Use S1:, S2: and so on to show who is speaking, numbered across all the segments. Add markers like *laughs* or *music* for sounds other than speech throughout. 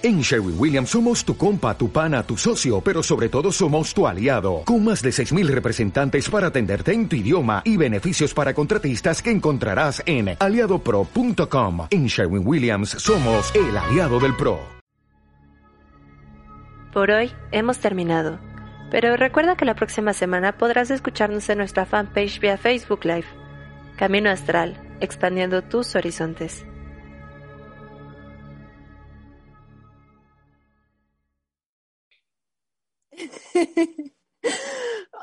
S1: En Sherwin Williams somos tu compa, tu pana, tu socio, pero sobre todo somos tu aliado, con más de 6.000 representantes para atenderte en tu idioma y beneficios para contratistas que encontrarás en aliadopro.com. En Sherwin Williams somos el aliado del PRO.
S2: Por hoy hemos terminado, pero recuerda que la próxima semana podrás escucharnos en nuestra fanpage vía Facebook Live. Camino Astral, expandiendo tus horizontes. *laughs*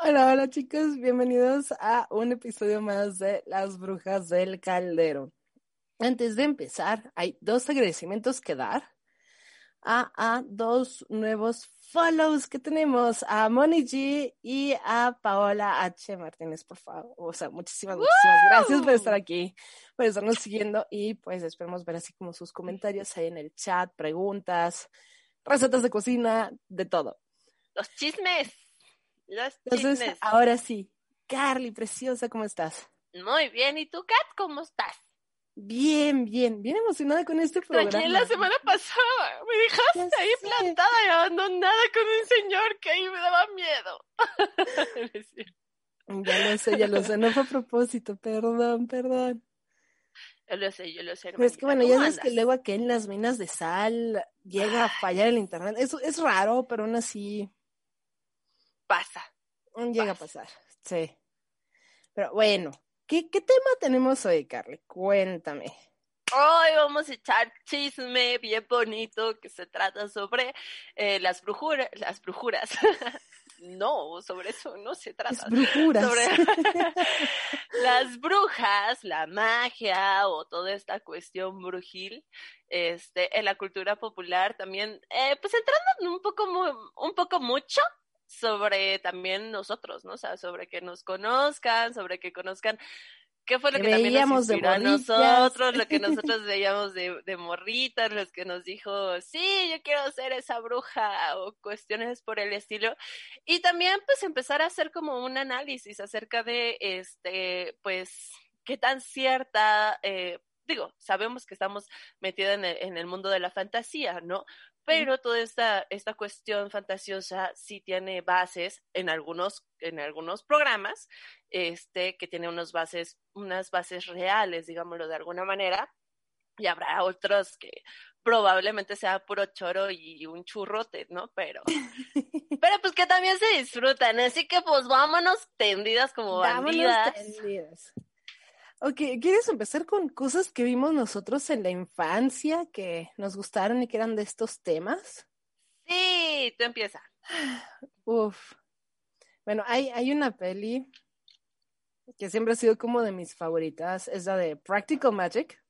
S3: Hola, hola chicos, bienvenidos a un episodio más de Las Brujas del Caldero. Antes de empezar, hay dos agradecimientos que dar a, a dos nuevos follows que tenemos, a Moni G y a Paola H. Martínez, por favor. O sea, muchísimas, muchísimas gracias por estar aquí, por estarnos siguiendo y pues esperemos ver así como sus comentarios ahí en el chat, preguntas, recetas de cocina, de todo.
S4: Los chismes. Los
S3: Entonces,
S4: chismes.
S3: ahora sí. Carly, preciosa, ¿cómo estás?
S4: Muy bien. ¿Y tú, Kat, cómo estás?
S3: Bien, bien, bien emocionada con este programa.
S4: Extrañé la semana pasada. Me dejaste ahí plantada y abandonada con un señor que ahí me daba miedo. *laughs* Es.
S3: Ya lo sé, ya lo sé, no fue a propósito, perdón, perdón.
S4: yo lo sé, yo lo sé.
S3: Pero es que bueno, ya
S4: ¿Cómo
S3: sabes que luego aquí en las minas de sal llega a fallar el internet. Eso es raro, pero aún así
S4: Pasa.
S3: llega a
S4: Pasa.
S3: pasar. Sí. Pero bueno, ¿qué, qué tema tenemos hoy, Carly? Cuéntame.
S4: Hoy vamos a echar chisme bien bonito que se trata sobre eh, las brujuras. Las brujuras. *laughs* no, sobre eso no se trata.
S3: Es brujuras.
S4: sobre *laughs* las brujas, la magia o toda esta cuestión brujil este, en la cultura popular también, eh, pues entrando un poco, un poco mucho sobre también nosotros, ¿no? O sea, sobre que nos conozcan, sobre que conozcan qué fue lo
S3: Que
S4: que, también nos inspiró a nosotros, lo que *laughs* nosotros veíamos de, de morritas, los que nos dijo, sí, yo quiero ser esa bruja o cuestiones por el estilo. Y también pues empezar a hacer como un análisis acerca de, este, pues, qué tan cierta, eh, digo, sabemos que estamos metidos en el, en el mundo de la fantasía, ¿no? Pero toda esta, esta cuestión fantasiosa sí tiene bases en algunos, en algunos programas, este, que tiene unos bases, unas bases reales, digámoslo de alguna manera, y habrá otros que probablemente sea puro choro y un churrote, ¿no? Pero, *laughs* pero pues que también se disfrutan, así que pues vámonos tendidas como
S3: Vámonos
S4: bandidas.
S3: tendidas. Ok, ¿quieres empezar con cosas que vimos nosotros en la infancia que nos gustaron y que eran de estos temas?
S4: Sí, tú empieza.
S3: Uf. Bueno, hay, hay una peli que siempre ha sido como de mis favoritas, es la de Practical Magic,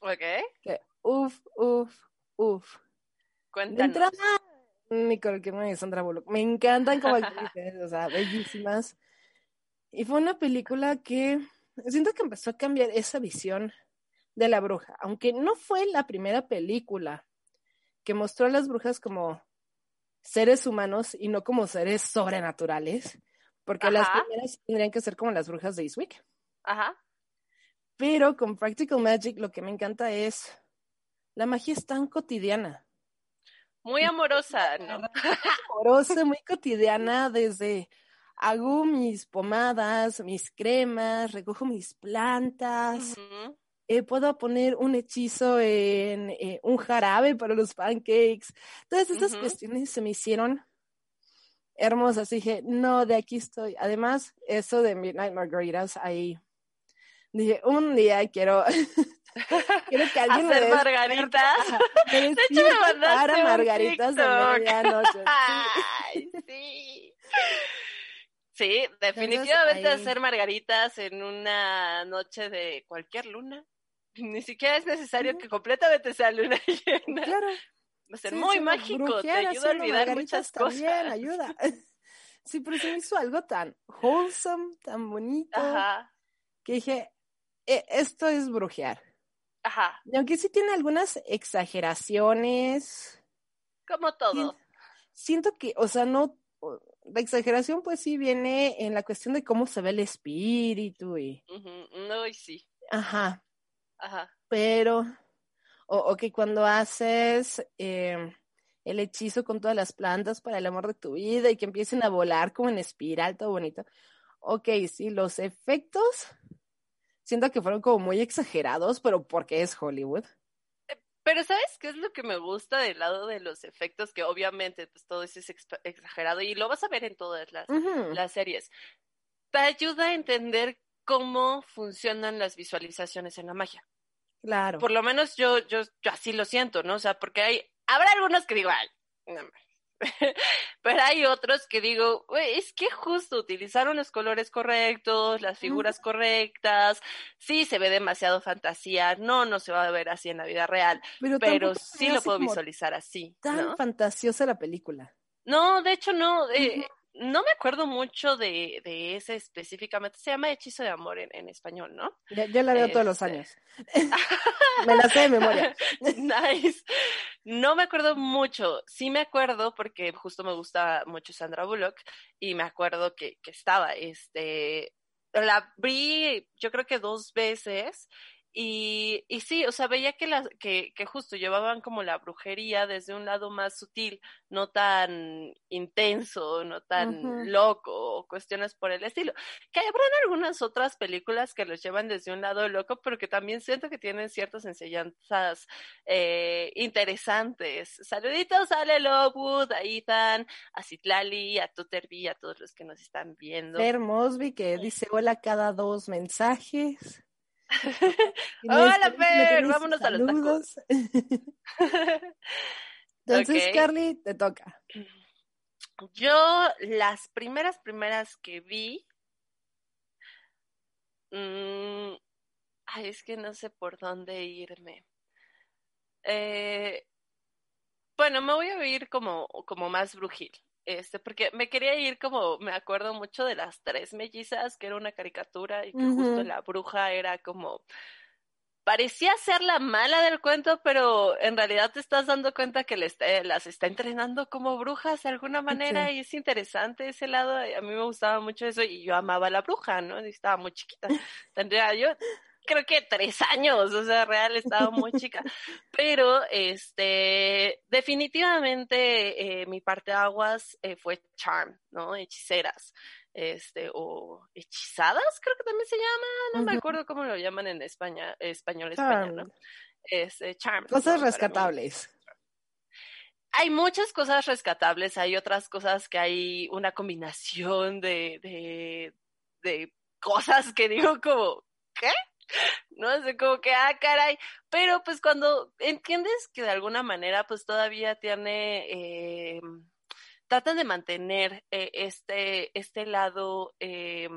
S4: ¿Ok?
S3: que uf, uf, uf. De
S4: Cuéntanos.
S3: entrada, Nicole Kidman y Sandra Bullock, me encantan como actrices, o sea, bellísimas. Y fue una película que siento que empezó a cambiar esa visión de la bruja, aunque no fue la primera película que mostró a las brujas como seres humanos y no como seres sobrenaturales, porque las primeras tendrían que ser como las brujas de Eastwick.
S4: Ajá.
S3: Pero con Practical Magic lo que me encanta es la magia es tan cotidiana.
S4: Muy amorosa, ¿no?
S3: amorosa, muy cotidiana, desde hago mis pomadas, mis cremas, recojo mis plantas, eh, puedo poner un hechizo en eh, un jarabe para los pancakes. Todas estas
S4: Ujú.
S3: cuestiones se me hicieron hermosas. Dije, no, de aquí estoy. Además, eso de Midnight Margaritas, ahí dije, un día quiero, *laughs* quiero que alguien
S4: Hacer margaritas.
S3: Me
S4: hecho, me mandaste
S3: para
S4: un
S3: margaritas de medianoche. *laughs*
S4: Ay, sí. Sí, definitivamente
S3: ahí-
S4: hacer margaritas en una noche de cualquier luna. *laughs* Ni siquiera es necesario que completamente sea luna *laughs* llena.
S3: Claro.
S4: Va a ser
S3: Sí,
S4: muy mágico, te ayuda a
S3: haciendo
S4: olvidar
S3: margaritas
S4: muchas cosas.
S3: También ayuda. *laughs* Sí, pero se me hizo algo tan wholesome, tan bonito,
S4: Ajá,
S3: que dije, "E- esto es brujear.
S4: ajá,
S3: Y aunque sí tiene algunas exageraciones,
S4: como todo.
S3: siento que, o sea, no, la exageración pues sí viene en la cuestión de cómo se ve el espíritu y,
S4: No, y sí,
S3: ajá,
S4: ajá.
S3: pero, O, o que cuando haces eh, el hechizo con todas las plantas para el amor de tu vida y que empiecen a volar como en espiral, todo bonito. Ok, sí, los efectos siento que fueron como muy exagerados, pero porque es Hollywood.
S4: Pero ¿sabes qué es lo que me gusta del lado de los efectos? Que obviamente pues todo eso es exagerado y lo vas a ver en todas las, series. Te ayuda a entender cómo funcionan las visualizaciones en la magia.
S3: Claro.
S4: Por lo menos yo, yo, yo así lo siento, ¿no? O sea, porque hay, habrá algunos que digo, ay, no *laughs* Pero hay otros que digo, es que justo utilizaron los colores correctos, las figuras correctas, sí se ve demasiado fantasía, no, no se va a ver así en la vida real,
S3: Pero,
S4: sí lo puedo visualizar así,
S3: Tan
S4: ¿no?
S3: fantasiosa la película.
S4: No, de hecho no, eh, no me acuerdo mucho de, de ese específicamente, se llama Hechizo de Amor en, en español, ¿no?
S3: Yo la veo todos los
S4: Este.
S3: años. *laughs* Me la sé de memoria. *laughs*
S4: nice. No me acuerdo mucho. Sí me acuerdo porque justo me gusta mucho Sandra Bullock y me acuerdo que, que estaba, este, la vi yo creo que dos veces y, y sí, o sea, veía que, las que, que justo llevaban como la brujería desde un lado más sutil, no tan intenso, no tan loco o cuestiones por el estilo. Que habrán algunas otras películas que los llevan desde un lado loco, pero que también siento que tienen ciertas enseñanzas eh, interesantes. Saluditos a Lelowood, a Ethan, a Citlali, a Tutterby, a todos los que nos están viendo.
S3: Fer Mosby que dice hola cada dos mensajes. *laughs*
S4: Hola, Fer, vámonos a los tacos. *laughs*
S3: Entonces. Carly, te toca.
S4: Yo, las primeras, primeras que vi, mm, ay, es que no sé por dónde irme. Eh, bueno, me voy a ir como, como más brujil, este, porque me quería ir como, me acuerdo mucho de las tres mellizas, que era una caricatura y que justo la bruja era como, parecía ser la mala del cuento, pero en realidad te estás dando cuenta que le está- las está entrenando como brujas de alguna manera y es interesante ese lado. A mí me gustaba mucho eso y yo amaba a la bruja, ¿no? Y estaba muy chiquita. *laughs* Tendría yo creo que tres años, o sea, real estaba muy chica. *laughs* Pero este, definitivamente eh, mi parte aguas eh, fue charm, ¿no? Hechiceras. Este, o hechizadas, creo que también se llama, no me acuerdo cómo lo llaman en España, español, España, ¿no? Este, charm.
S3: Cosas rescatables.
S4: Hay muchas cosas rescatables, hay otras cosas que hay una combinación de, de, de cosas que digo como, ¿qué? No sé, como que, ah, caray, pero pues cuando entiendes que de alguna manera pues todavía tiene, eh, tratan de mantener eh, este, este lado, eh,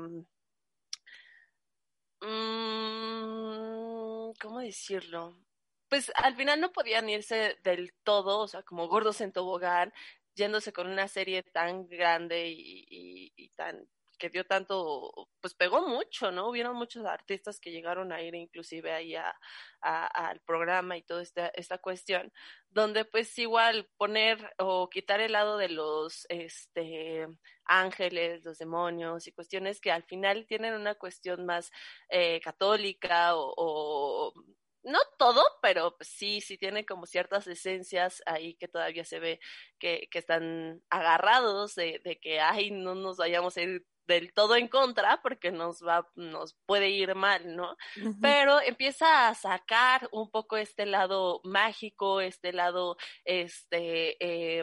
S4: mm, ¿cómo decirlo? Pues al final no podían irse del todo, o sea, como gordos en tobogán, yéndose con una serie tan grande y, y tan que dio tanto, pues pegó mucho, ¿no? Hubieron muchos artistas que llegaron a ir inclusive ahí a, al programa y toda esta, esta cuestión, donde pues igual poner o quitar el lado de los este, ángeles, los demonios y cuestiones que al final tienen una cuestión más eh, católica o, no todo, pero pues sí, sí tiene como ciertas esencias ahí que todavía se ve que, que están agarrados de, de, que, ay, no nos vayamos a ir del todo en contra porque nos va, nos puede ir mal, ¿no? Uh -huh. Pero empieza a sacar un poco este lado mágico, este lado, este, eh,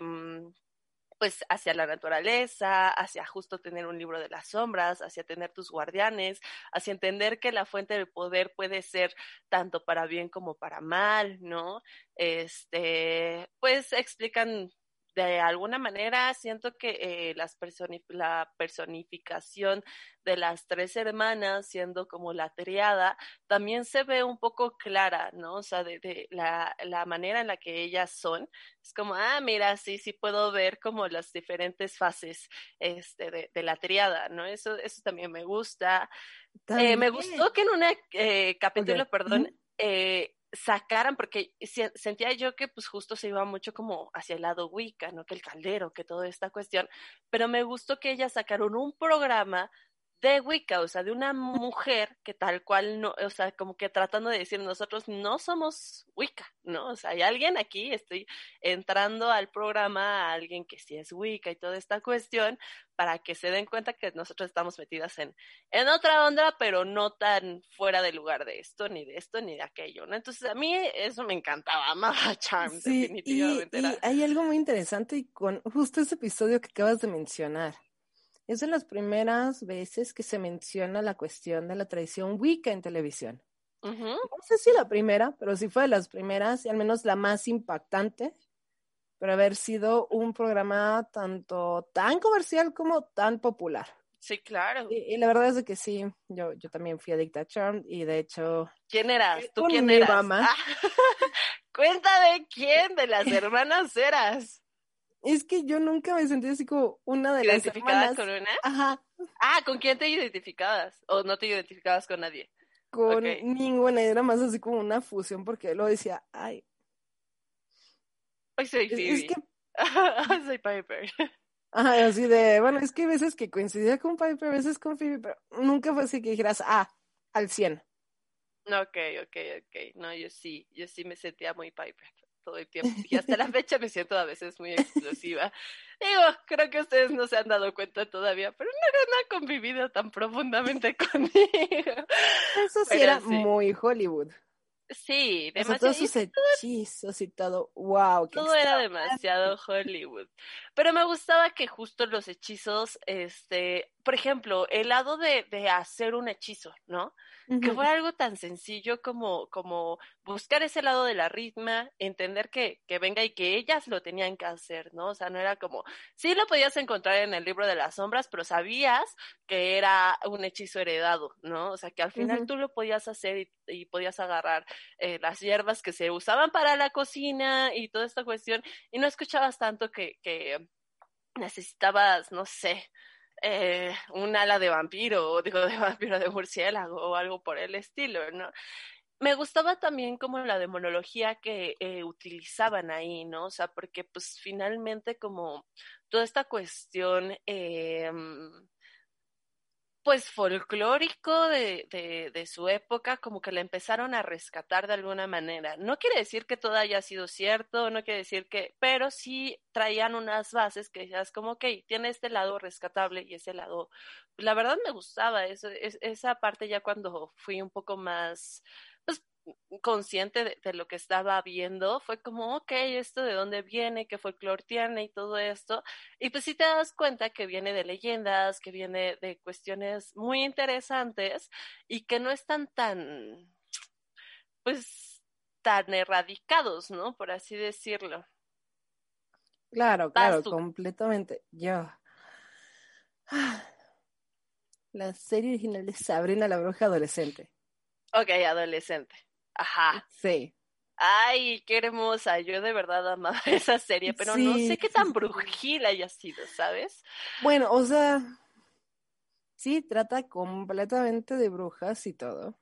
S4: pues hacia la naturaleza, hacia justo tener un libro de las sombras, hacia tener tus guardianes, hacia entender que la fuente del poder puede ser tanto para bien como para mal, ¿no? Este, pues explican de alguna manera siento que eh, las personi la personificación de las tres hermanas siendo como la triada también se ve un poco clara, ¿no? O sea, de, de la, la, manera en la que ellas son, es como, ah, mira, sí, sí puedo ver como las diferentes fases este, de, de la triada, ¿no? Eso, eso también me gusta. Eh, me gustó que en un eh, capítulo, okay. perdón, -huh sacaran, porque sentía yo que pues justo se iba mucho como hacia el lado Wicca, ¿no? Que el caldero, que toda esta cuestión, pero me gustó que ellas sacaron un programa de Wicca, o sea, de una mujer que tal cual no, o sea, como que tratando de decir, nosotros no somos Wicca, ¿no? O sea, hay alguien aquí, estoy entrando al programa, a alguien que sí es Wicca y toda esta cuestión, para que se den cuenta que nosotros estamos metidas en, en otra onda, pero no tan fuera de lugar de esto, ni de esto, ni de aquello, ¿no? Entonces, a mí eso me encantaba, *laughs* amaba Charm,
S3: Sí,
S4: definitivamente.
S3: y, y hay algo muy interesante y con justo ese episodio que acabas de mencionar. Es de las primeras veces que se menciona la cuestión de la tradición Wicca en televisión. No sé si la primera, pero sí fue de las primeras y al menos la más impactante por haber sido un programa tanto tan comercial como tan popular.
S4: Sí, claro.
S3: Y, y la verdad es de que sí, yo, yo también fui adicta a Charmed y de hecho,
S4: ¿Quién eras? ¿Tú quién
S3: mi
S4: eras?
S3: mamá.
S4: Ah, *laughs* Cuéntame quién de las hermanas eras.
S3: Es que yo nunca me sentí así como una de las
S4: ¿Identificada con una?
S3: Ajá,
S4: Ah, ¿con quién te identificabas? ¿O no te identificabas con nadie?
S3: con
S4: Ok.
S3: ninguna, era más así como una fusión porque lo decía, ay,
S4: Hoy soy
S3: es,
S4: Phoebe.
S3: es que, *laughs*
S4: soy Piper.
S3: ajá, así de, bueno, es que hay veces que coincidía con Piper, a veces con Phoebe, pero nunca fue así que dijeras, ah, al 100.
S4: Ok, ok, ok. No, yo sí, yo sí me sentía muy Piper todo el tiempo. Y hasta la fecha me siento a veces muy explosiva. Digo, creo que ustedes no se han dado cuenta todavía, pero no, no han convivido tan profundamente *laughs* conmigo.
S3: Eso sí
S4: Pero
S3: era
S4: sí.
S3: muy Hollywood.
S4: Sí,
S3: O sea,
S4: demasiado.
S3: todos sus hechizos y todo, wow,
S4: Todo era demasiado Hollywood. Pero me gustaba que justo los hechizos, este, por ejemplo, el lado de, de hacer un hechizo, ¿no? Que
S3: Ujú.
S4: fue algo tan sencillo como, como buscar ese lado de la ritma, entender que, que venga y que ellas lo tenían que hacer, ¿no? O sea, no era como, sí lo podías encontrar en el libro de las sombras, pero sabías que era un hechizo heredado, ¿no? O sea, que al final tú lo podías hacer y, y podías agarrar eh, las hierbas que se usaban para la cocina y toda esta cuestión, y no escuchabas tanto que, que necesitabas, no sé, eh, un ala de vampiro, o digo de *laughs* vampiro de murciélago o algo por el estilo, ¿no? Me gustaba también como la demonología que eh, utilizaban ahí, ¿no? O sea, porque pues finalmente como toda esta cuestión, eh, pues folclórico de, de, su época, como que la empezaron a rescatar de alguna manera. No quiere decir que todo haya sido cierto, no quiere decir que, pero sí traían unas bases que decías como, ok, tiene este lado rescatable y ese lado, la verdad me gustaba eso, es, esa parte ya cuando fui un poco más, consciente de, de, lo que estaba viendo, fue como, ok, esto de dónde viene, qué folclore tiene y todo esto. Y pues sí te das cuenta que viene de leyendas, que viene de cuestiones muy interesantes y que no están tan, pues, tan erradicados, ¿no? Por así decirlo.
S3: Claro, claro, completamente. Yo. La serie original de Sabrina la bruja adolescente.
S4: Ok, adolescente. Ajá.
S3: Sí.
S4: Ay, qué hermosa. Yo de verdad amaba *laughs* esa serie, pero sí, no sé qué tan brujil haya sido, ¿sabes?
S3: Bueno, o sea, sí, trata completamente de brujas y todo.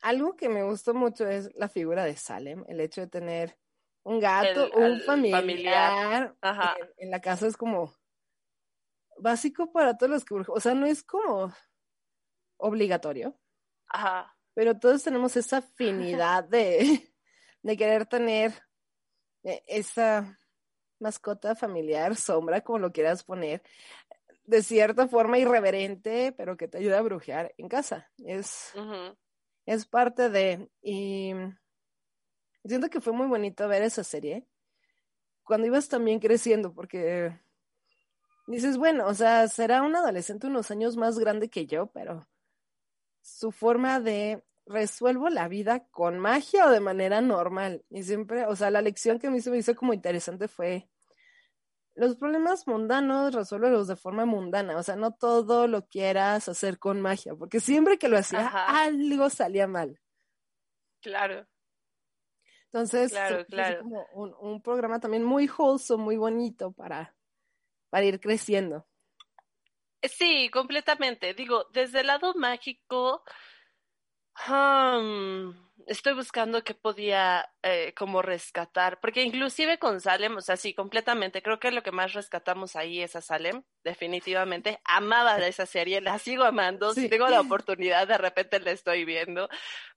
S3: Algo que me gustó mucho es la figura de Salem, el hecho de tener un gato,
S4: el,
S3: un familiar,
S4: familiar.
S3: En, en, la casa es como básico para todos los que. O sea, no es como obligatorio.
S4: Ajá
S3: pero todos tenemos esa afinidad de, *laughs* de querer tener eh, esa mascota familiar, sombra, como lo quieras poner, de cierta forma irreverente, pero que te ayuda a brujear en casa. Es,
S4: uh -huh.
S3: es parte de... Y siento que fue muy bonito ver esa serie cuando ibas también creciendo, porque dices, bueno, o sea, será un adolescente unos años más grande que yo, pero su forma de resuelvo la vida con magia o de manera normal. Y siempre, o sea, la lección que a mí se me hizo como interesante fue, los problemas mundanos resuélvelos de forma mundana, o sea, no todo lo quieras hacer con magia, porque siempre que lo hacía,
S4: Ajá.
S3: algo salía mal.
S4: Claro.
S3: Entonces,
S4: claro, claro.
S3: como un, un, programa también muy wholesome, muy bonito para, para ir creciendo.
S4: Sí, completamente. Digo, desde el lado mágico, um, estoy buscando qué podía eh, como rescatar, porque inclusive con Salem, o sea, sí, completamente, creo que lo que más rescatamos ahí es a Salem, definitivamente. Amaba esa serie, la sigo amando, si tengo la *laughs* oportunidad, de repente la estoy viendo,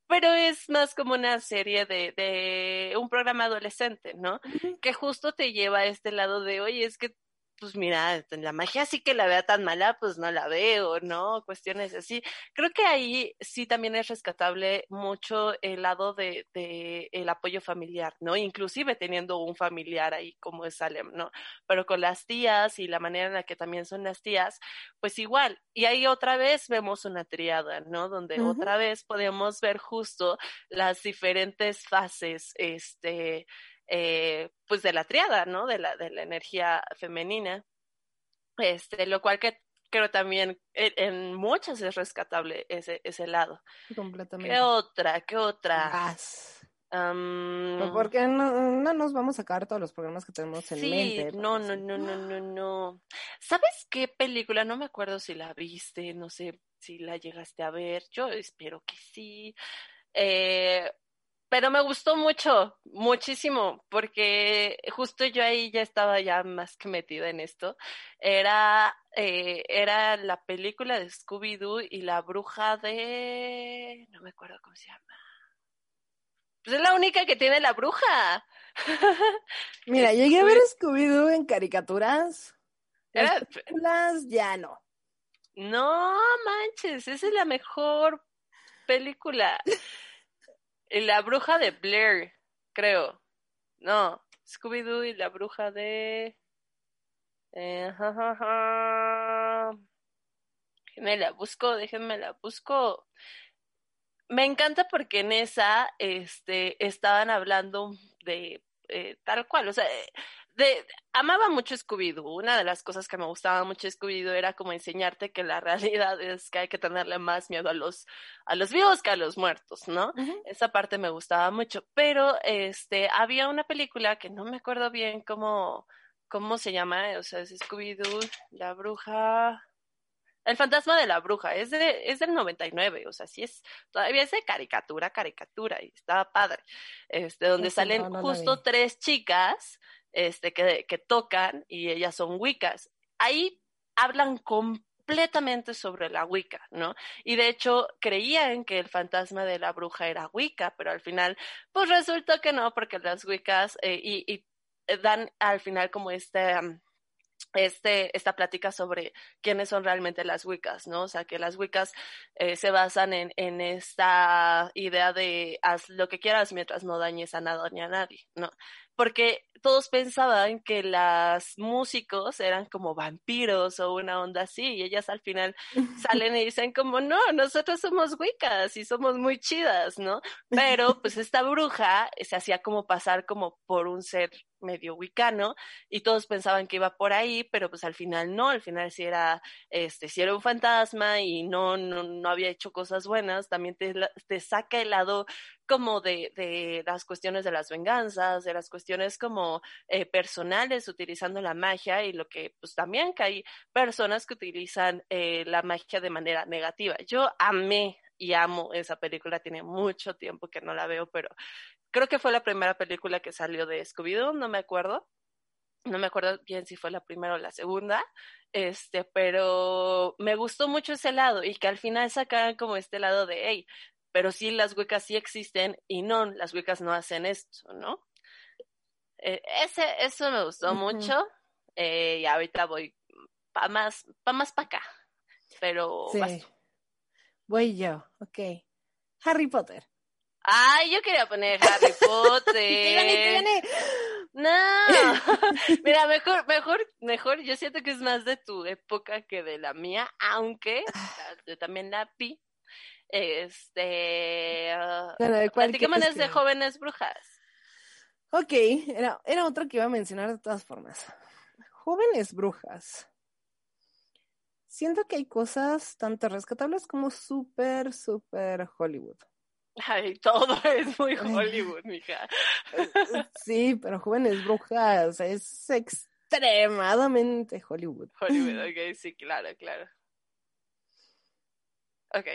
S4: pero es más como una serie de, de un programa adolescente, ¿no? Que justo te lleva a este lado de, oye, es que pues mira, la magia sí que la vea tan mala, pues no la veo, ¿no? Cuestiones así. Creo que ahí sí también es rescatable mucho el lado de, de el apoyo familiar, ¿no? Inclusive teniendo un familiar ahí como es Salem, ¿no? Pero con las tías y la manera en la que también son las tías, pues igual. Y ahí otra vez vemos una triada, ¿no? Donde otra vez podemos ver justo las diferentes fases, este, eh, pues de la triada, ¿no? De la, de la energía femenina. Este, lo cual que creo también en, muchas es rescatable ese, ese lado.
S3: Completamente.
S4: ¿Qué otra? ¿Qué otra?
S3: Gas. Porque no, no, nos vamos a sacar todos los programas que tenemos en
S4: sí,
S3: mente.
S4: No, no, no, no, no, no. ¿Sabes qué película? No me acuerdo si la viste, no sé si la llegaste a ver. Yo espero que sí. Eh, pero me gustó mucho, muchísimo, porque justo yo ahí ya estaba ya más que metida en esto. Era, eh, era la película de Scooby-Doo y la bruja de... no me acuerdo cómo se llama. Pues es la única que tiene la bruja. *laughs*
S3: Mira, llegué a ver Scooby-Doo en caricaturas. Las películas ya no.
S4: No manches, esa es la mejor película. *laughs* La bruja de Blair, creo. No, Scooby-Doo y la bruja de... Eh, Déjenme la busco, déjenme la busco. Me encanta porque en esa este, estaban hablando de eh, tal cual, o sea, de, amaba mucho Scooby-Doo. Una de las cosas que me gustaba mucho Scooby-Doo era como enseñarte que la *laughs* realidad es que hay que tenerle más miedo a los, a los vivos que a los muertos, ¿no? Esa parte me gustaba mucho. Pero este, había una película que no me acuerdo bien cómo, cómo se llama, o sea, es Scooby-Doo, la bruja. El fantasma de la bruja, es, de, es del 99, o sea, sí es, todavía es de caricatura, caricatura, y estaba padre, este, donde salen justo tres chicas, este, que, que tocan y ellas son wiccas. Ahí hablan completamente sobre la Wicca, ¿no? Y de hecho creían que el fantasma de la bruja era Wicca, pero al final, pues resulta que no, porque las Wiccas eh, y, y, dan al final como este, este, esta plática sobre quiénes son realmente las Wiccas, ¿no? O sea, que las Wiccas eh, se basan en, en esta idea de haz lo que quieras mientras no dañes a nada ni a nadie, ¿no? porque todos pensaban que las músicos eran como vampiros o una onda así, y ellas al final *laughs* salen y dicen como, no, nosotros somos wiccas y somos muy chidas, ¿no? Pero pues *laughs* esta bruja se hacía como pasar como por un ser medio wicano y todos pensaban que iba por ahí, pero pues al final no, al final sí era, este, si era un fantasma y no, no, no había hecho cosas buenas, también te, te saca el lado como de, de, las cuestiones de las venganzas, de las cuestiones como eh, personales utilizando la magia y lo que pues también que hay personas que utilizan eh, la magia de manera negativa. Yo amé y amo esa película, tiene mucho tiempo que no la veo, pero creo que fue la primera película que salió de Scooby-Doo, no me acuerdo. No me acuerdo bien si fue la primera o la segunda, este, pero me gustó mucho ese lado y que al final sacaran como este lado de, hey, pero sí las huecas sí existen y no, las huecas no hacen esto, ¿no? Eh, ese, eso me gustó mucho eh, y ahorita voy pa más, pa más para acá, pero
S3: sí. Voy yo, ok. Harry Potter.
S4: Ay, yo quería poner Harry *laughs* Potter.
S3: te gané, te gané.
S4: No, *laughs* mira, mejor, mejor, mejor, yo siento que es más de tu época que de la mía, aunque yo también la vi, este. Uh, platícame de jóvenes brujas.
S3: Ok, era, era otro que iba a mencionar de todas formas. Jóvenes brujas. Siento que hay cosas tanto rescatables como súper, súper Hollywood.
S4: Ay, todo *laughs* es muy Hollywood, mija. *laughs*
S3: Sí, pero jóvenes brujas es extremadamente Hollywood.
S4: Hollywood, *laughs* ok, sí, claro, claro. Ok.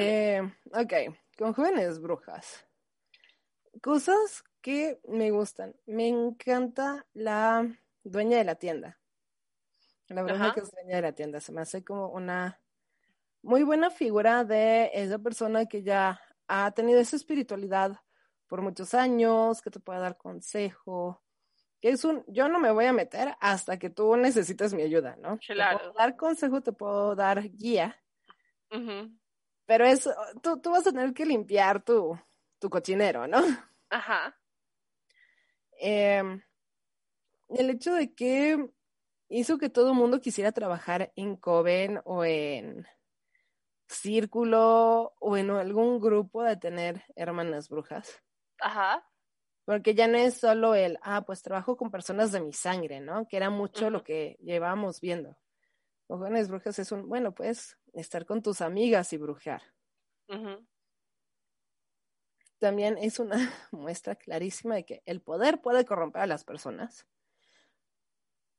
S3: Eh, ok, con jóvenes brujas. Cosas que me gustan. Me encanta la dueña de la tienda. La bruja
S4: Ajá.
S3: que es dueña de la tienda. Se me hace como una muy buena figura de esa persona que ya ha tenido esa espiritualidad por muchos años, que te puede dar consejo. Que es un, yo no me voy a meter hasta que tú necesites mi ayuda, ¿no? Te
S4: Claro.
S3: puedo dar consejo, te puedo dar guía, pero es, tú, tú vas a tener que limpiar tu, tu cochinero, ¿no?
S4: Ajá.
S3: Em, el hecho de que hizo que todo el mundo quisiera trabajar en Coven o en Círculo o en algún grupo de tener hermanas brujas.
S4: Ajá.
S3: Porque ya no es solo el, ah, pues trabajo con personas de mi sangre, ¿no? Que era mucho lo que llevábamos viendo. Jóvenes brujas es un, bueno, pues estar con tus amigas y brujar.
S4: Ujú.
S3: También es una *laughs* muestra clarísima de que el poder puede corromper a las personas.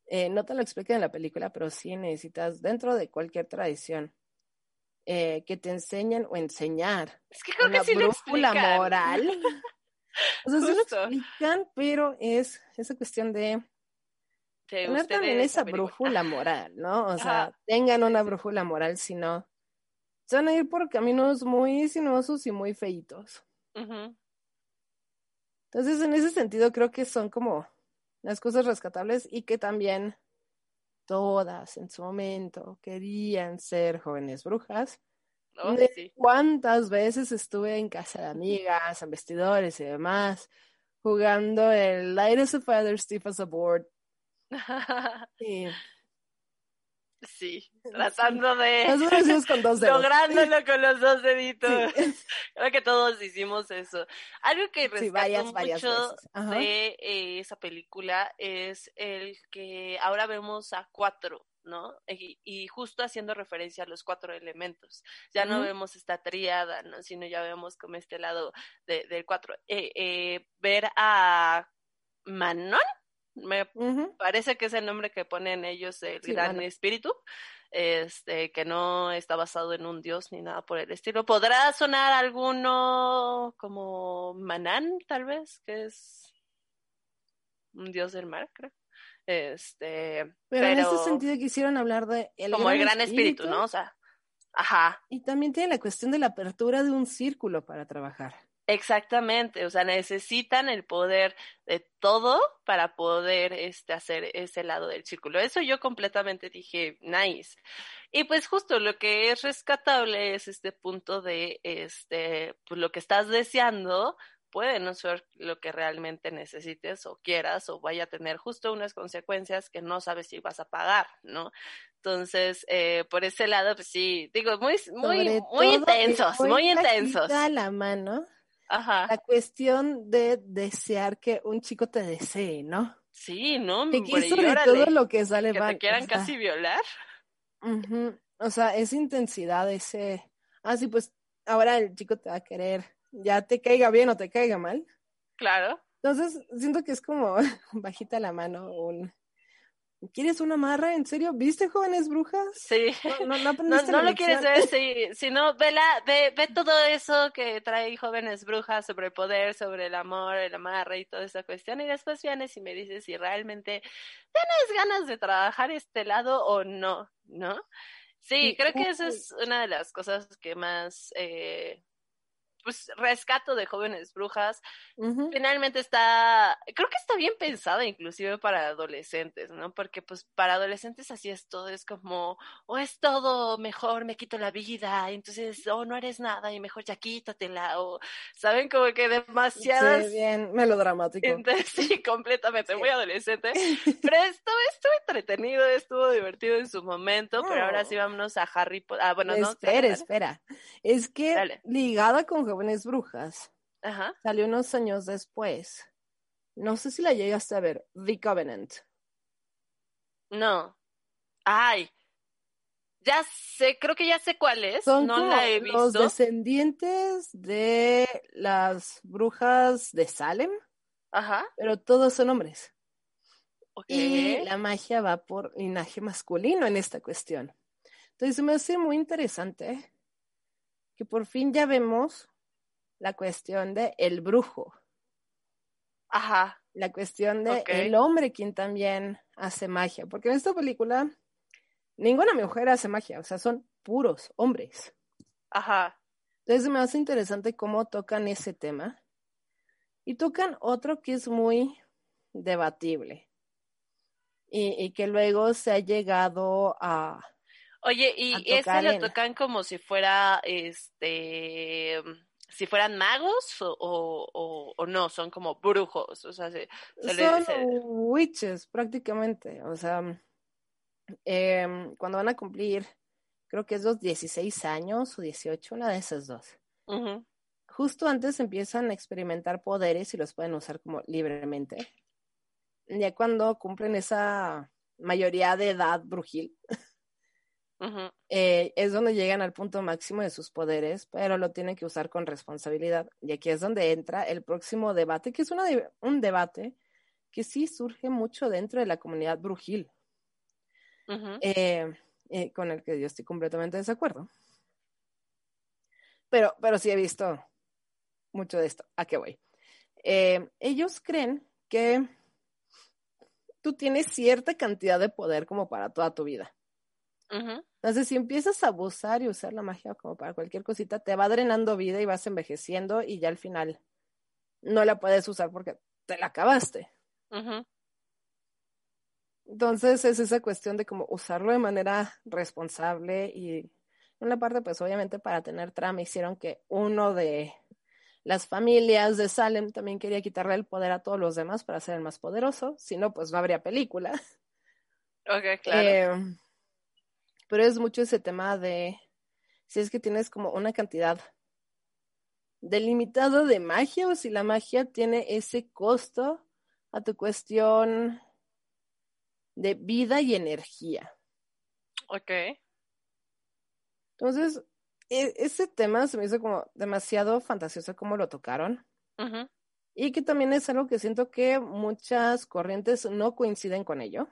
S3: Eh, no te lo explican en la película, pero sí necesitas, dentro de cualquier tradición, eh, que te enseñen o enseñar
S4: Es que creo
S3: una
S4: que sí lo
S3: brújula moral. *laughs* O sea, sí lo explican, pero es esa cuestión de tener también esa brújula moral, ¿no? O sea, tengan una brújula moral, si no, se van a ir por caminos muy sinuosos y muy feitos. Entonces, en ese sentido, creo que son como las cosas rescatables y que también todas en su momento querían ser jóvenes brujas.
S4: Oh, sí.
S3: ¿Cuántas veces estuve en casa de amigas, en vestidores y demás, jugando el Light as a Feather, Stiff as a Board? *laughs* Y *laughs*
S4: sí. Tratando de.
S3: con dos *laughs* dedos.
S4: Lográndolo con los dos deditos.
S3: Sí. *laughs*
S4: Creo que todos hicimos eso. Algo que
S3: Sí,
S4: rescato
S3: varias
S4: mucho de eh, esa película es el que ahora vemos a cuatro, ¿no? Y, y justo haciendo referencia a los cuatro elementos. Ya no vemos esta tríada, ¿no? Sino ya vemos como este lado de- del cuatro. Eh, eh, ver a Manon, me parece que es el nombre que ponen ellos el
S3: Sí,
S4: gran espíritu, este, que no está basado en un dios ni nada por el estilo. ¿Podrá sonar alguno como Manán, tal vez, que es un dios del mar, creo? Este,
S3: Pero, en ese sentido quisieron hablar de el
S4: como el gran espíritu, ¿no? O sea, ajá,
S3: Y también tiene la cuestión de la apertura de un círculo para trabajar.
S4: Exactamente, o sea, necesitan el poder de todo para poder este, hacer ese lado del círculo. Eso yo completamente dije, nice. Y pues justo lo que es rescatable es este punto de, este, pues lo que estás deseando puede no ser lo que realmente necesites o quieras o vaya a tener justo unas consecuencias que no sabes si vas a pagar, ¿no? Entonces, eh, por ese lado, pues sí, digo, muy, muy, muy intensos, muy intensos.
S3: a la mano
S4: Ajá.
S3: la cuestión de desear que un chico te desee, ¿no?
S4: Sí, ¿no? Y
S3: de
S4: órale,
S3: todo lo que sale
S4: que te quieran
S3: o sea,
S4: casi violar.
S3: ujú, O sea, esa intensidad, ese... Ah, sí, pues ahora el chico te va a querer, ya te caiga bien o te caiga mal.
S4: Claro.
S3: Entonces, siento que es como *laughs* bajita la mano un... ¿Quieres una amarra? ¿En serio? ¿Viste jóvenes brujas?
S4: Sí.
S3: No, no, *laughs*
S4: lo quieres ver, sí, si no, ve, la, ve, ve todo eso que trae jóvenes brujas sobre el poder, sobre el amor, el amarre y toda esa cuestión, y después vienes y me dices si realmente tienes ganas de trabajar este lado o no, ¿no? Sí, creo que esa es una de las cosas que más, eh, pues, rescato de jóvenes brujas,
S3: Ujú.
S4: finalmente está, creo que está bien pensada inclusive para adolescentes, ¿no? Porque pues para adolescentes así es todo, es como, o es todo mejor, me quito la vida, entonces, o no eres nada y mejor ya quítatela, o, ¿saben? Como que demasiadas...
S3: Sí, bien melodramático.
S4: Entonces, *laughs* sí, completamente,
S3: Sí.
S4: muy adolescente. *laughs* Pero estuvo, estuvo entretenido, estuvo divertido en su momento, pero ahora sí
S3: Oh.
S4: vámonos a Harry Potter. Ah, bueno, no.
S3: espera, espera. Es que
S4: Dale.
S3: ligada con jóvenes brujas,
S4: Ajá.
S3: salió unos años después. No sé si la llegaste a ver, The Covenant.
S4: No. Ay. Ya sé, creo que ya sé cuál es.
S3: Son
S4: no la he
S3: los
S4: visto.
S3: descendientes de las brujas de Salem,
S4: Ajá.
S3: pero todos son hombres.
S4: Ok.
S3: Y la magia va por linaje masculino en esta cuestión. Entonces me hace muy interesante que por fin ya vemos la cuestión de el brujo,
S4: Ajá.
S3: la cuestión de el hombre quien también hace magia, porque en esta película ninguna mujer hace magia, o sea, son puros hombres.
S4: Ajá.
S3: Entonces me hace interesante cómo tocan ese tema y tocan otro que es muy debatible y, y que luego se ha llegado a...
S4: Oye,
S3: a
S4: y ese
S3: tocar
S4: lo tocan como si fuera, este, si fueran magos o, o, no, son como brujos, o sea, se, se le-
S3: Son
S4: se-
S3: witches prácticamente, o sea, em, cuando van a cumplir, creo que es los 16 años o 18, una de esas dos.
S4: Ujú,
S3: Justo antes empiezan a experimentar poderes y los pueden usar como libremente. Ya cuando cumplen esa mayoría de edad brujil, *laughs* eh, es donde llegan al punto máximo de sus poderes, pero lo tienen que usar con responsabilidad. Y aquí es donde entra el próximo debate, que es una de- un debate que sí surge mucho dentro de la comunidad brujil, eh, eh, con el que yo estoy completamente de desacuerdo. Pero, pero sí he visto mucho de esto. ¿A qué voy? Ellos creen que tú tienes cierta cantidad de poder como para toda tu vida. Entonces, si empiezas a abusar y usar la magia como para cualquier cosita, te va drenando vida y vas envejeciendo y ya al final no la puedes usar porque te la acabaste. Entonces, es esa cuestión de como usarlo de manera responsable y en una parte, pues obviamente para tener trama hicieron que uno de las familias de Salem también quería quitarle el poder a todos los demás para ser el más poderoso, si no, pues no habría película.
S4: Ok, claro.
S3: Eh, pero es mucho ese tema de si es que tienes como una cantidad delimitada de magia o si la magia tiene ese costo a tu cuestión de vida y energía.
S4: Ok.
S3: Entonces, e- ese tema se me hizo como demasiado fantasioso como lo tocaron y que también es algo que siento que muchas corrientes no coinciden con ello.